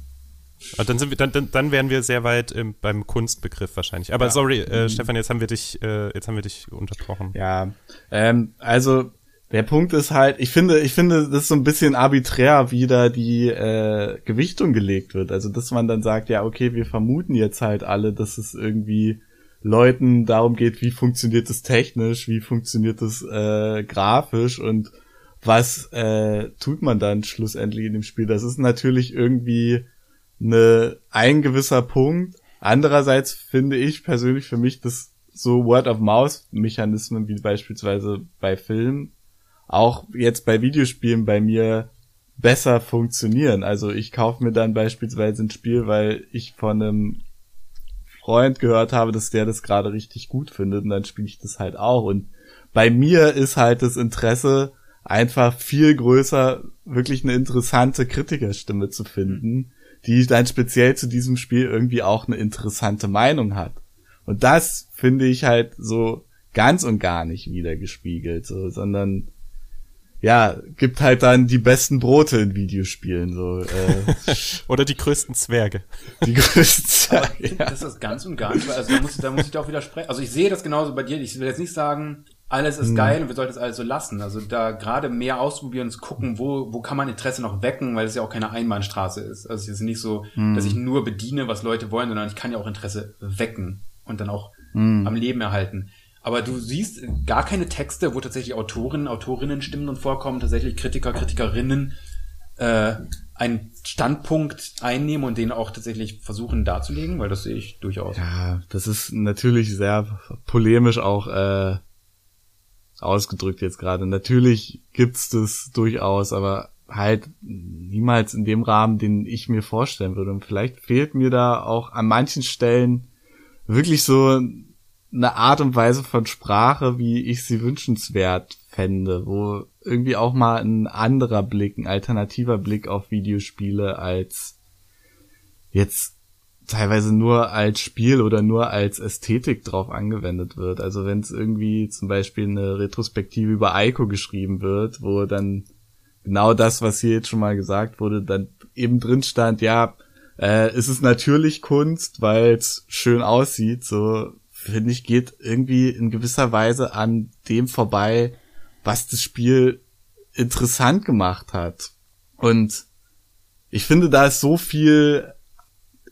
Aber dann sind wir, dann, dann, dann wären wir sehr weit im, beim Kunstbegriff wahrscheinlich. Aber ja. sorry, äh, mhm. Stefan, jetzt haben wir dich, äh, jetzt haben wir dich unterbrochen. Ja, ähm, also der Punkt ist halt, ich finde, ich finde, das ist so ein bisschen arbiträr, wie da die äh, Gewichtung gelegt wird. Also dass man dann sagt, ja, okay, wir vermuten jetzt halt alle, dass es irgendwie Leuten darum geht, wie funktioniert es technisch, wie funktioniert es äh, grafisch und was äh, tut man dann schlussendlich in dem Spiel. Das ist natürlich irgendwie eine, ein gewisser Punkt. Andererseits finde ich persönlich für mich, dass so Word-of-Mouth-Mechanismen wie beispielsweise bei Filmen auch jetzt bei Videospielen bei mir besser funktionieren. Also ich kaufe mir dann beispielsweise ein Spiel, weil ich von einem Freund gehört habe, dass der das gerade richtig gut findet und dann spiele ich das halt auch. Und bei mir ist halt das Interesse einfach viel größer, wirklich eine interessante Kritikerstimme zu finden, die dann speziell zu diesem Spiel irgendwie auch eine interessante Meinung hat. Und das finde ich halt so ganz und gar nicht wiedergespiegelt, so, sondern ja, gibt halt dann die besten Brote in Videospielen, so, äh. Oder die größten Zwerge. Die größten Zwerge. ja. Das ist ganz und gar nicht, also da muss, da muss ich doch widersprechen. Also ich sehe das genauso bei dir. Ich will jetzt nicht sagen, alles ist hm. geil und wir sollten es alles so lassen. Also da gerade mehr ausprobieren und gucken, wo, wo kann man Interesse noch wecken, weil es ja auch keine Einbahnstraße ist. Also es ist nicht so, hm. dass ich nur bediene, was Leute wollen, sondern ich kann ja auch Interesse wecken und dann auch hm. am Leben erhalten. Aber du siehst gar keine Texte, wo tatsächlich Autorinnen, Autorinnen stimmen und vorkommen, tatsächlich Kritiker, Kritikerinnen äh, einen Standpunkt einnehmen und den auch tatsächlich versuchen darzulegen, weil das sehe ich durchaus. Ja, das ist natürlich sehr polemisch auch äh, ausgedrückt jetzt gerade. Natürlich gibt's das durchaus, aber halt niemals in dem Rahmen, den ich mir vorstellen würde. Und vielleicht fehlt mir da auch an manchen Stellen wirklich so eine Art und Weise von Sprache, wie ich sie wünschenswert fände, wo irgendwie auch mal ein anderer Blick, ein alternativer Blick auf Videospiele als jetzt teilweise nur als Spiel oder nur als Ästhetik drauf angewendet wird. Also wenn es irgendwie zum Beispiel eine Retrospektive über Aiko geschrieben wird, wo dann genau das, was hier jetzt schon mal gesagt wurde, dann eben drin stand, ja, äh, es ist natürlich Kunst, weil es schön aussieht, so finde ich, geht irgendwie in gewisser Weise an dem vorbei, was das Spiel interessant gemacht hat. Und ich finde, da ist so viel,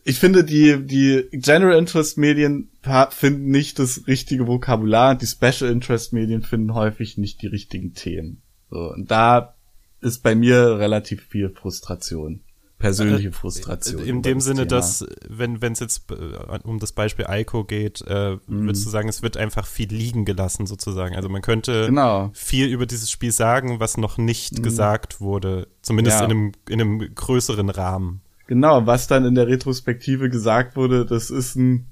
ich finde, die, die General Interest Medien finden nicht das richtige Vokabular und die Special Interest Medien finden häufig nicht die richtigen Themen. So, und da ist bei mir relativ viel Frustration persönliche äh, Frustration. In dem Sinne, Thema. dass, wenn es jetzt äh, um das Beispiel Ico geht, äh, mhm. würdest du sagen, es wird einfach viel liegen gelassen sozusagen. Also man könnte genau. viel über dieses Spiel sagen, was noch nicht mhm. gesagt wurde, zumindest ja. in, einem, in einem größeren Rahmen. Genau, was dann in der Retrospektive gesagt wurde, das ist ein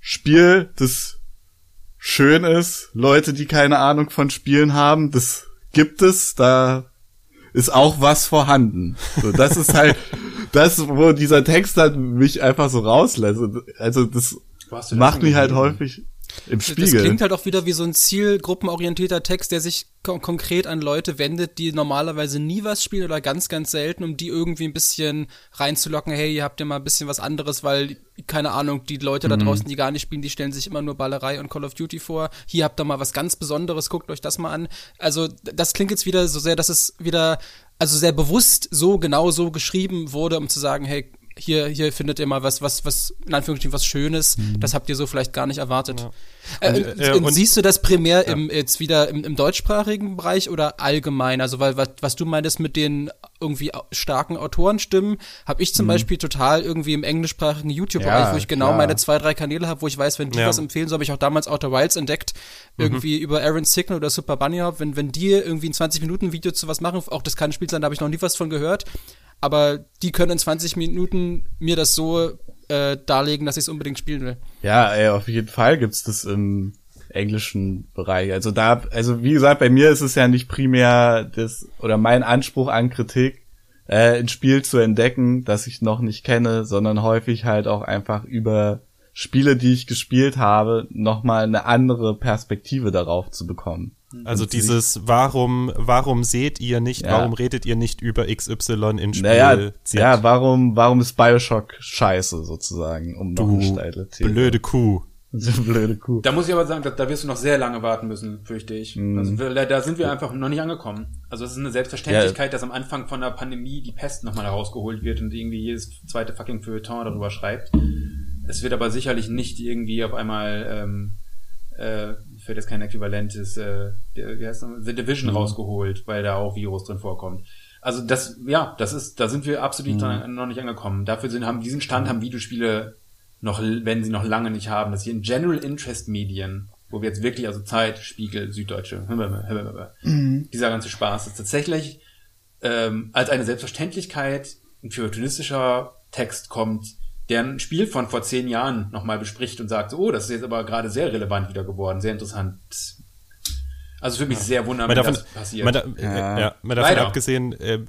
Spiel, das schön ist. Leute, die keine Ahnung von Spielen haben, das gibt es, da ist auch was vorhanden. So, das ist halt das, wo dieser Text halt mich einfach so rauslässt. Also das macht mich halt häufig im Spiegel. Das klingt halt auch wieder wie so ein zielgruppenorientierter Text, der sich kon konkret an Leute wendet, die normalerweise nie was spielen oder ganz, ganz selten, um die irgendwie ein bisschen reinzulocken, hey, ihr habt ja mal ein bisschen was anderes, weil, keine Ahnung, die Leute da Mhm. draußen, die gar nicht spielen, die stellen sich immer nur Ballerei und Call of Duty vor. Hier habt ihr mal was ganz Besonderes, guckt euch das mal an. Also, das klingt jetzt wieder so sehr, dass es wieder, also sehr bewusst so genau so geschrieben wurde, um zu sagen, hey, hier, hier findet ihr mal was, was, was, in Anführungsstrichen, was Schönes. Das habt ihr so vielleicht gar nicht erwartet. Äh, Und, und, äh, und und- siehst du das primär im, jetzt wieder im, im deutschsprachigen Bereich oder allgemein? Also, weil, was, was du meintest mit den irgendwie starken Autorenstimmen, habe ich zum Beispiel total irgendwie im englischsprachigen YouTube-Bereich, Ja, wo ich genau meine zwei, drei Kanäle habe, wo ich weiß, wenn die Ja. was empfehlen, so habe ich auch damals Outer Wilds entdeckt, irgendwie über Aaron Signal oder Super Bunny Hop, wenn, wenn die irgendwie ein 20-Minuten-Video zu was machen, auch das kann ein Spiel sein, da habe ich noch nie was von gehört, aber die können in 20 Minuten mir das so äh, darlegen, dass ich es unbedingt spielen will. Ja, ey, auf jeden Fall gibt's das im englischen Bereich. Also da, also wie gesagt, bei mir ist es ja nicht primär das oder mein Anspruch an Kritik, äh, ein Spiel zu entdecken, das ich noch nicht kenne, sondern häufig halt auch einfach über Spiele, die ich gespielt habe, nochmal eine andere Perspektive darauf zu bekommen. Also dieses, warum, warum seht ihr nicht, Ja. warum redet ihr nicht über XY in Spiel Naja, Z? ja, warum, warum ist Bioshock scheiße sozusagen, um noch eine du steile These. blöde Kuh. Blöde Kuh. Da muss ich aber sagen, da, da wirst du noch sehr lange warten müssen, fürchte ich. Mhm. Also, da sind wir einfach noch nicht angekommen. Also es ist eine Selbstverständlichkeit, dass am Anfang von der Pandemie die Pest nochmal herausgeholt wird und irgendwie jedes zweite fucking Feuilleton darüber schreibt. Es wird aber sicherlich nicht irgendwie auf einmal, ähm, äh, fällt jetzt kein äquivalentes, äh, wie heißt das, The Division rausgeholt, weil da auch Virus drin vorkommt. Also das, ja, das ist, da sind wir absolut dran, noch nicht angekommen. Dafür sind, haben diesen Stand haben Videospiele noch, wenn sie noch lange nicht haben, dass hier in General Interest Medien, wo wir jetzt wirklich, also Zeit, Spiegel, Süddeutsche, dieser ganze Spaß ist tatsächlich ähm, als eine Selbstverständlichkeit ein puritanistischer Text kommt, der ein Spiel von vor zehn Jahren nochmal bespricht und sagt, so, oh, das ist jetzt aber gerade sehr relevant wieder geworden, sehr interessant. Also es würde mich sehr wundern, Mal wenn davon, das passiert. mal, da, Ja. äh, ja, mal davon Leider. abgesehen, äh,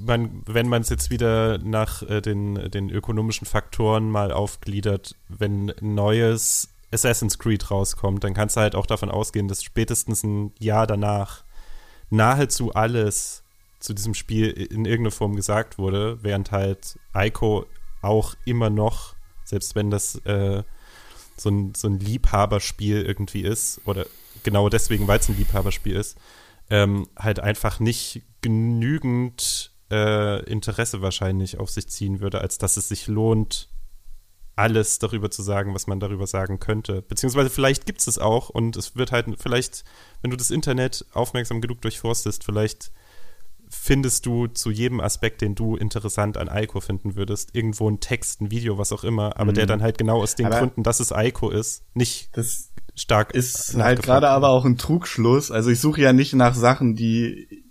man, wenn man es jetzt wieder nach äh, den, den ökonomischen Faktoren mal aufgliedert, wenn ein neues Assassin's Creed rauskommt, dann kannst du halt auch davon ausgehen, dass spätestens ein Jahr danach nahezu alles zu diesem Spiel in irgendeiner Form gesagt wurde, während halt Ico auch immer noch, selbst wenn das äh, so ein, so ein Liebhaberspiel irgendwie ist, oder genau deswegen, weil es ein Liebhaberspiel ist, ähm, halt einfach nicht genügend äh, Interesse wahrscheinlich auf sich ziehen würde, als dass es sich lohnt, alles darüber zu sagen, was man darüber sagen könnte. Beziehungsweise vielleicht gibt es es auch und es wird halt vielleicht, wenn du das Internet aufmerksam genug durchforstest, vielleicht findest du zu jedem Aspekt, den du interessant an Ico finden würdest, irgendwo einen Text, ein Video, was auch immer, aber der dann halt genau aus den Aber- Gründen, dass es Ico ist, nicht Das stark ist halt gerade aber auch ein Trugschluss. Also ich suche ja nicht nach Sachen, die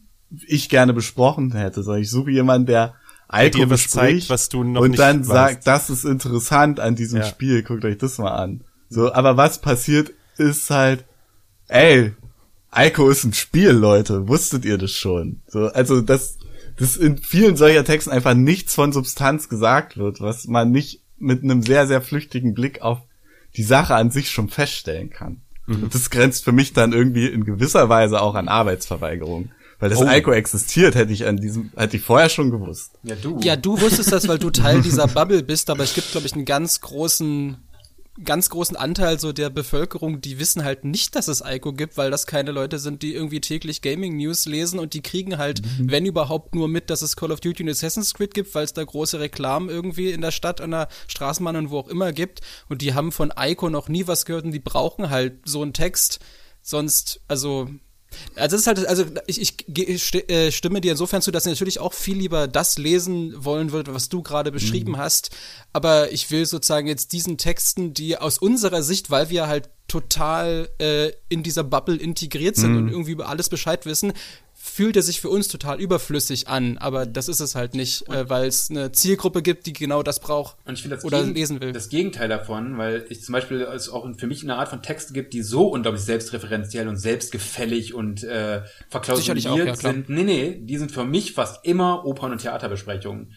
ich gerne besprochen hätte, sondern ich suche jemanden, der Ico dir was bespricht zeigt, was du noch und nicht dann weißt. sagt, das ist interessant an diesem Ja. Spiel, guckt euch das mal an. So, aber was passiert ist halt, ey, Ico ist ein Spiel, Leute, wusstet ihr das schon? So, also das, das in vielen solcher Texten einfach nichts von Substanz gesagt wird, was man nicht mit einem sehr, sehr flüchtigen Blick auf die Sache an sich schon feststellen kann. Mhm. Und das grenzt für mich dann irgendwie in gewisser Weise auch an Arbeitsverweigerung. Weil das Oh. Ico existiert, hätte ich an diesem, hätte ich vorher schon gewusst. ja, du. Ja, du wusstest das, weil du Teil dieser Bubble bist, aber es gibt, glaube ich, einen ganz großen, ganz großen Anteil so der Bevölkerung, die wissen halt nicht, dass es Ico gibt, weil das keine Leute sind, die irgendwie täglich Gaming News lesen und die kriegen halt, wenn überhaupt, nur mit, dass es Call of Duty und Assassin's Creed gibt, weil es da große Reklamen irgendwie in der Stadt, an der Straßenbahn und wo auch immer gibt. Und die haben von Ico noch nie was gehört und die brauchen halt so einen Text, sonst, also also das ist halt, also ich, ich, äh, stimme dir insofern zu, dass ich natürlich auch viel lieber das lesen wollen würde, was du gerade beschrieben hast. Aber ich will sozusagen jetzt diesen Texten, die aus unserer Sicht, weil wir halt total äh, in dieser Bubble integriert sind und irgendwie über alles Bescheid wissen, fühlt er sich für uns total überflüssig an, aber das ist es halt nicht, äh, weil es eine Zielgruppe gibt, die genau das braucht Und ich das, oder Gegen- lesen will. das Gegenteil davon, weil ich zum Beispiel es auch für mich eine Art von Texte gibt, die so unglaublich selbstreferenziell und selbstgefällig und äh, verklausuliert Sicherlich auch, ja, sind. Nee, nee, die sind für mich fast immer Opern- und Theaterbesprechungen.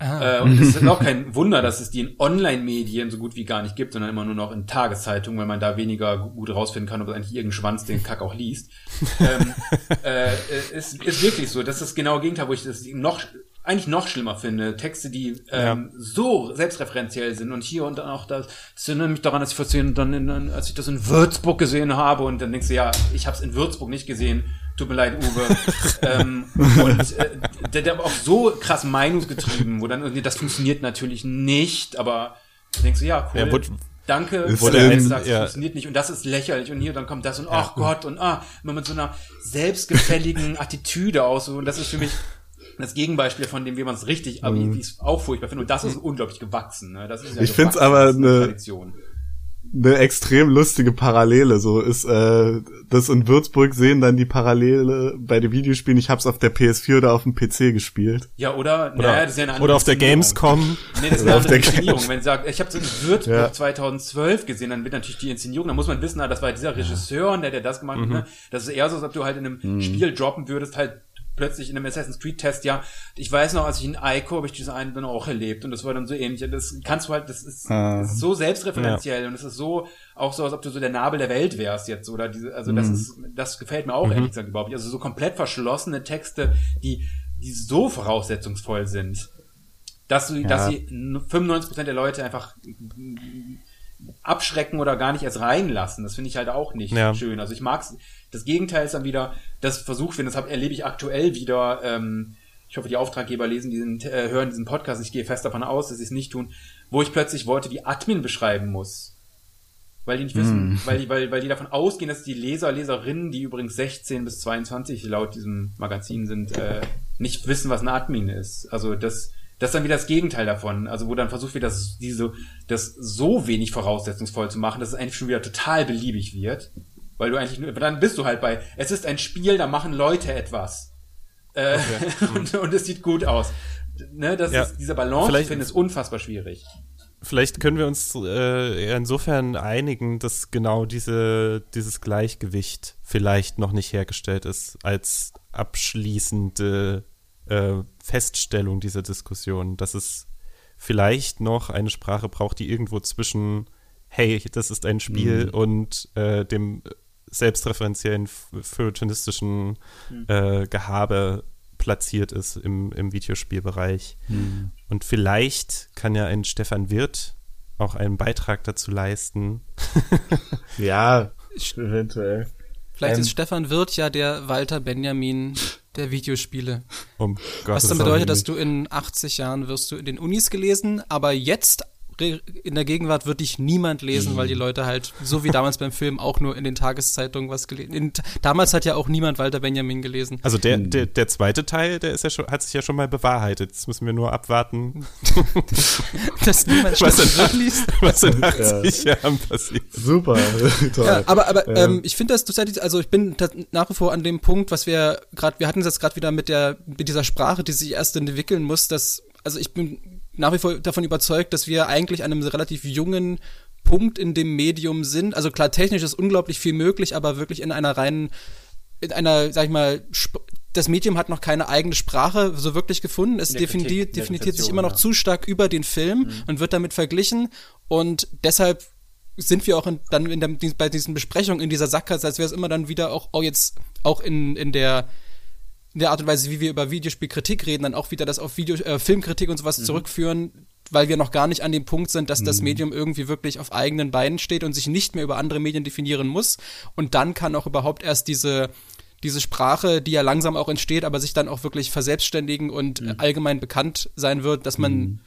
Ah. Äh, und es ist auch kein Wunder, dass es die in Online-Medien so gut wie gar nicht gibt, sondern immer nur noch in Tageszeitungen, weil man da weniger gut rausfinden kann, ob es eigentlich irgendein Schwanz den Kack auch liest. ähm, äh, ist, ist wirklich so. Das ist das genaue Gegenteil, wo ich das noch eigentlich noch schlimmer finde. Texte, die ähm, so selbstreferenziell sind und hier und dann auch das, das erinnert mich daran, dass ich vor zehn, dann in, als ich das in Würzburg gesehen habe und dann denkst du, ja, ich habe es in Würzburg nicht gesehen. Tut mir leid, Uwe. ähm, und äh, der, der war auch so krass meinungsgetrieben, wo dann irgendwie, das funktioniert natürlich nicht, aber du denkst du, ja, cool. Ja, wurde- Danke, wo der jetzt sagt, es ja. funktioniert nicht und das ist lächerlich und hier dann kommt das und ach Gott und ah, immer mit so einer selbstgefälligen Attitüde aus und das ist für mich das Gegenbeispiel von dem, wie man es richtig, aber wie ich es auch furchtbar finde und das ist unglaublich gewachsen. Ne? Das ist ja Ich find's gewachsen, aber eine- Tradition. Eine extrem lustige Parallele. So ist äh, das in Würzburg sehen dann die Parallele bei den Videospielen. Ich hab's auf der PS4 oder auf dem PC gespielt. Ja, oder, Oder, naja, das ist ja eine andere oder auf der. Gamescom. Nee, das ist eine auf andere der Inszenierung. Gamescom. Wenn ich sage, ich habe so in Würzburg Ja. 2012 gesehen, dann wird natürlich die Inszenierung, da muss man wissen, das war dieser Regisseur, und der, der das gemacht hat. Ne? Das ist eher so, als ob du halt in einem Spiel droppen würdest, halt plötzlich in einem Assassin's Creed Test, ja, ich weiß noch, als ich in Ico habe ich diese einen dann auch erlebt und das war dann so ähnlich. Das kannst du halt, das ist, das ist so selbstreferenziell und es ist so, auch so, als ob du so der Nabel der Welt wärst jetzt oder diese, also das ist, das gefällt mir auch ehrlich gesagt überhaupt nicht. Also so komplett verschlossene Texte, die, die so voraussetzungsvoll sind dass, du, dass sie 95% der Leute einfach abschrecken oder gar nicht erst reinlassen. Das finde ich halt auch nicht Ja. schön. Also ich mag's. Das Gegenteil ist dann wieder, das versucht wird, das hab, erlebe ich aktuell wieder. Ähm, ich hoffe, die Auftraggeber lesen diesen, äh, hören diesen Podcast. Ich gehe fest davon aus, dass sie es nicht tun, wo ich plötzlich Worte wie Admin beschreiben muss. Weil die nicht wissen, weil, die, weil, weil die davon ausgehen, dass die Leser, Leserinnen, die übrigens 16 bis 22 laut diesem Magazin sind, äh, nicht wissen, was ein Admin ist. Also das, das ist dann wieder das Gegenteil davon. Also wo dann versucht wird, das, diese, das so wenig voraussetzungsvoll zu machen, dass es eigentlich schon wieder total beliebig wird. Weil du eigentlich nur, dann bist du halt bei, es ist ein Spiel, da machen Leute etwas. Äh, und, und es sieht gut aus. Ne, das Ja. ist, diese Balance, Vielleicht- ich finde es unfassbar schwierig. Vielleicht können wir uns äh, insofern einigen, dass genau diese, dieses Gleichgewicht vielleicht noch nicht hergestellt ist als abschließende äh, Feststellung dieser Diskussion, dass es vielleicht noch eine Sprache braucht, die irgendwo zwischen hey, das ist ein Spiel und äh, dem selbstreferenziellen feuilletonistischen äh, Gehabe platziert ist im, im Videospielbereich. Und vielleicht kann ja ein Stefan Wirth auch einen Beitrag dazu leisten. Ja, eventuell. Vielleicht Ähm, ist Stefan Wirth ja der Walter Benjamin der Videospiele. Um Was dann bedeutet, dass du in 80 Jahren wirst du in den Unis gelesen, aber jetzt in der Gegenwart wird dich niemand lesen, weil die Leute halt, so wie damals beim Film, auch nur in den Tageszeitungen was gelesen. In, damals hat ja auch niemand Walter Benjamin gelesen. Also der, Hm. der, der zweite Teil, der ist ja schon, hat sich ja schon mal bewahrheitet. Jetzt müssen wir nur abwarten, Dass niemand was in, liest. was in 80 Jahren passiert. Super, toll. Ja, aber aber ähm, Ähm. ich finde das tatsächlich, also ich bin nach wie vor an dem Punkt, was wir gerade, wir hatten es jetzt gerade wieder mit der mit dieser Sprache, die sich erst entwickeln muss, dass also ich bin nach wie vor davon überzeugt, dass wir eigentlich an einem relativ jungen Punkt in dem Medium sind. Also klar, technisch ist unglaublich viel möglich, aber wirklich in einer reinen, in einer, sag ich mal, Sp das Medium hat noch keine eigene Sprache so wirklich gefunden. Es definiert, definiert sich immer noch ja. zu stark über den Film und wird damit verglichen. Und deshalb sind wir auch in, dann in der, bei diesen Besprechungen in dieser Sackgasse, als wäre es immer dann wieder auch, auch jetzt auch in, in der in der Art und Weise, wie wir über Videospielkritik reden, dann auch wieder das auf Video, äh, Filmkritik und sowas zurückführen, weil wir noch gar nicht an dem Punkt sind, dass das Medium irgendwie wirklich auf eigenen Beinen steht und sich nicht mehr über andere Medien definieren muss. Und dann kann auch überhaupt erst diese diese Sprache, die ja langsam auch entsteht, aber sich dann auch wirklich verselbstständigen und äh, allgemein bekannt sein wird, dass man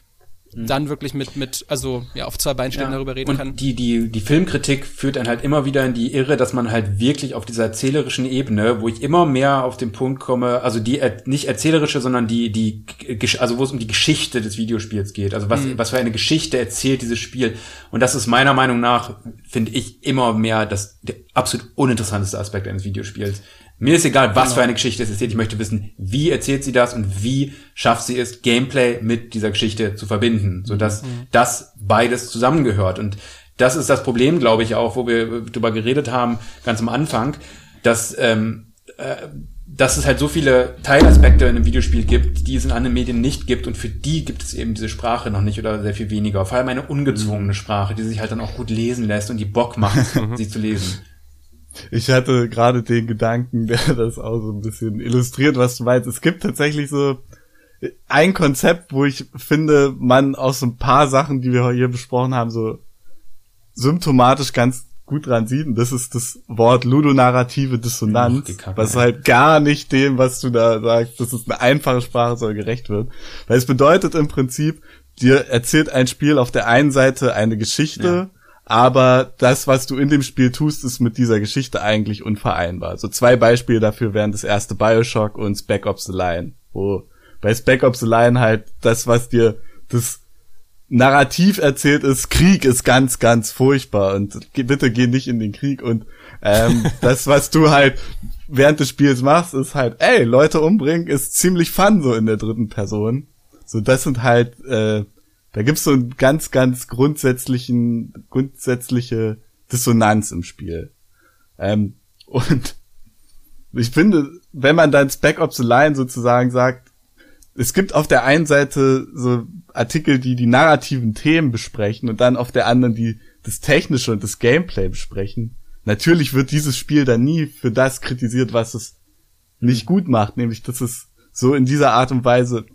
dann wirklich mit, mit, also ja, auf zwei Beinstellen darüber reden und kann. Die, die, die Filmkritik führt dann halt immer wieder in die Irre, dass man halt wirklich auf dieser erzählerischen Ebene, wo ich immer mehr auf den Punkt komme, also die er- nicht erzählerische, sondern die, die, also wo es um die Geschichte des Videospiels geht. Also was, was für eine Geschichte erzählt dieses Spiel. Und das ist meiner Meinung nach, finde ich, immer mehr das der absolut uninteressanteste Aspekt eines Videospiels. Mir ist egal, was für eine Geschichte es erzählt. Ich möchte wissen, wie erzählt sie das und wie schafft sie es, Gameplay mit dieser Geschichte zu verbinden, sodass das beides zusammengehört. Und das ist das Problem, glaube ich, auch, wo wir drüber geredet haben, ganz am Anfang, dass, ähm, äh, dass es halt so viele Teilaspekte in einem Videospiel gibt, die es in anderen Medien nicht gibt und für die gibt es eben diese Sprache noch nicht oder sehr viel weniger. Vor allem eine ungezwungene Sprache, die sich halt dann auch gut lesen lässt und die Bock macht, sie zu lesen. Ich hatte gerade den Gedanken, der das auch so ein bisschen illustriert, was du meinst. Es gibt tatsächlich so ein Konzept, wo ich finde, man aus so ein paar Sachen, die wir hier besprochen haben, so symptomatisch ganz gut dran sieht. Und das ist das Wort ludonarrative Dissonanz, Ach, was halt gar nicht dem, was du da sagst, dass es eine einfache Sprache soll gerecht wird. Weil es bedeutet im Prinzip, dir erzählt ein Spiel auf der einen Seite eine Geschichte, Ja. Aber das, was du in dem Spiel tust, ist mit dieser Geschichte eigentlich unvereinbar. So zwei Beispiele dafür wären das erste Bioshock und Spec Ops The Line, wo bei Spec Ops The Line halt das, was dir das Narrativ erzählt ist, Krieg ist ganz, ganz furchtbar und bitte geh nicht in den Krieg und ähm, das, was du halt während des Spiels machst, ist halt, ey, Leute umbringen ist ziemlich fun so in der dritten Person. So, das sind halt, äh, da gibt's so einen ganz, ganz grundsätzlichen, grundsätzliche Dissonanz im Spiel. Ähm, und ich finde, wenn man dann Spec Ops The Line sozusagen sagt, es gibt auf der einen Seite so Artikel, die die narrativen Themen besprechen und dann auf der anderen die das Technische und das Gameplay besprechen. Natürlich wird dieses Spiel dann nie für das kritisiert, was es nicht gut macht, nämlich dass es so in dieser Art und Weise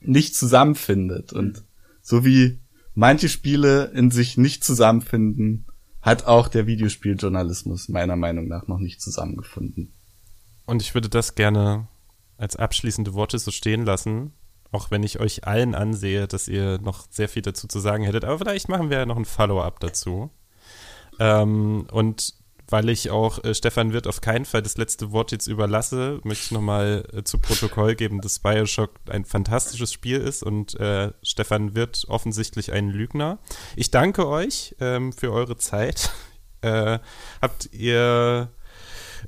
nicht zusammenfindet. Und so wie manche Spiele in sich nicht zusammenfinden, hat auch der Videospieljournalismus meiner Meinung nach noch nicht zusammengefunden. Und ich würde das gerne als abschließende Worte so stehen lassen, auch wenn ich euch allen ansehe, dass ihr noch sehr viel dazu zu sagen hättet. Aber vielleicht machen wir ja noch ein Follow-up dazu. Ähm, und weil ich auch äh, Stefan Wirt auf keinen Fall das letzte Wort jetzt überlasse, möchte ich nochmal äh, zu Protokoll geben, dass Bioshock ein fantastisches Spiel ist und äh, Stefan Wirt offensichtlich ein Lügner. Ich danke euch ähm, für eure Zeit. Äh, habt ihr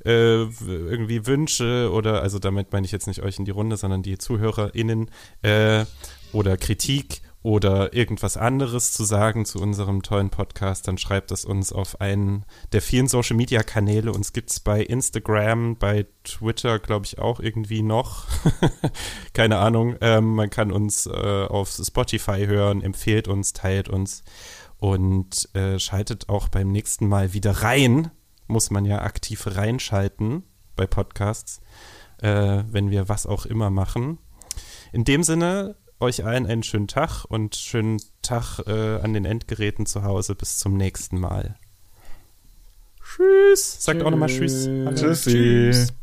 äh, irgendwie Wünsche oder, also damit meine ich jetzt nicht euch in die Runde, sondern die ZuhörerInnen äh, oder Kritik oder irgendwas anderes zu sagen zu unserem tollen Podcast, dann schreibt es uns auf einen der vielen Social Media Kanäle. Uns gibt's bei Instagram, bei Twitter, glaube ich, auch irgendwie noch. Keine Ahnung. Ähm, man kann uns äh, auf Spotify hören, empfehlt uns, teilt uns und äh, schaltet auch beim nächsten Mal wieder rein. Muss man ja aktiv reinschalten bei Podcasts, äh, wenn wir was auch immer machen. In dem Sinne, euch allen einen schönen Tag und schönen Tag äh, an den Endgeräten zu Hause. Bis zum nächsten Mal. Tschüss. Sagt tschüss. auch nochmal Tschüss. Tschüssi. Tschüss.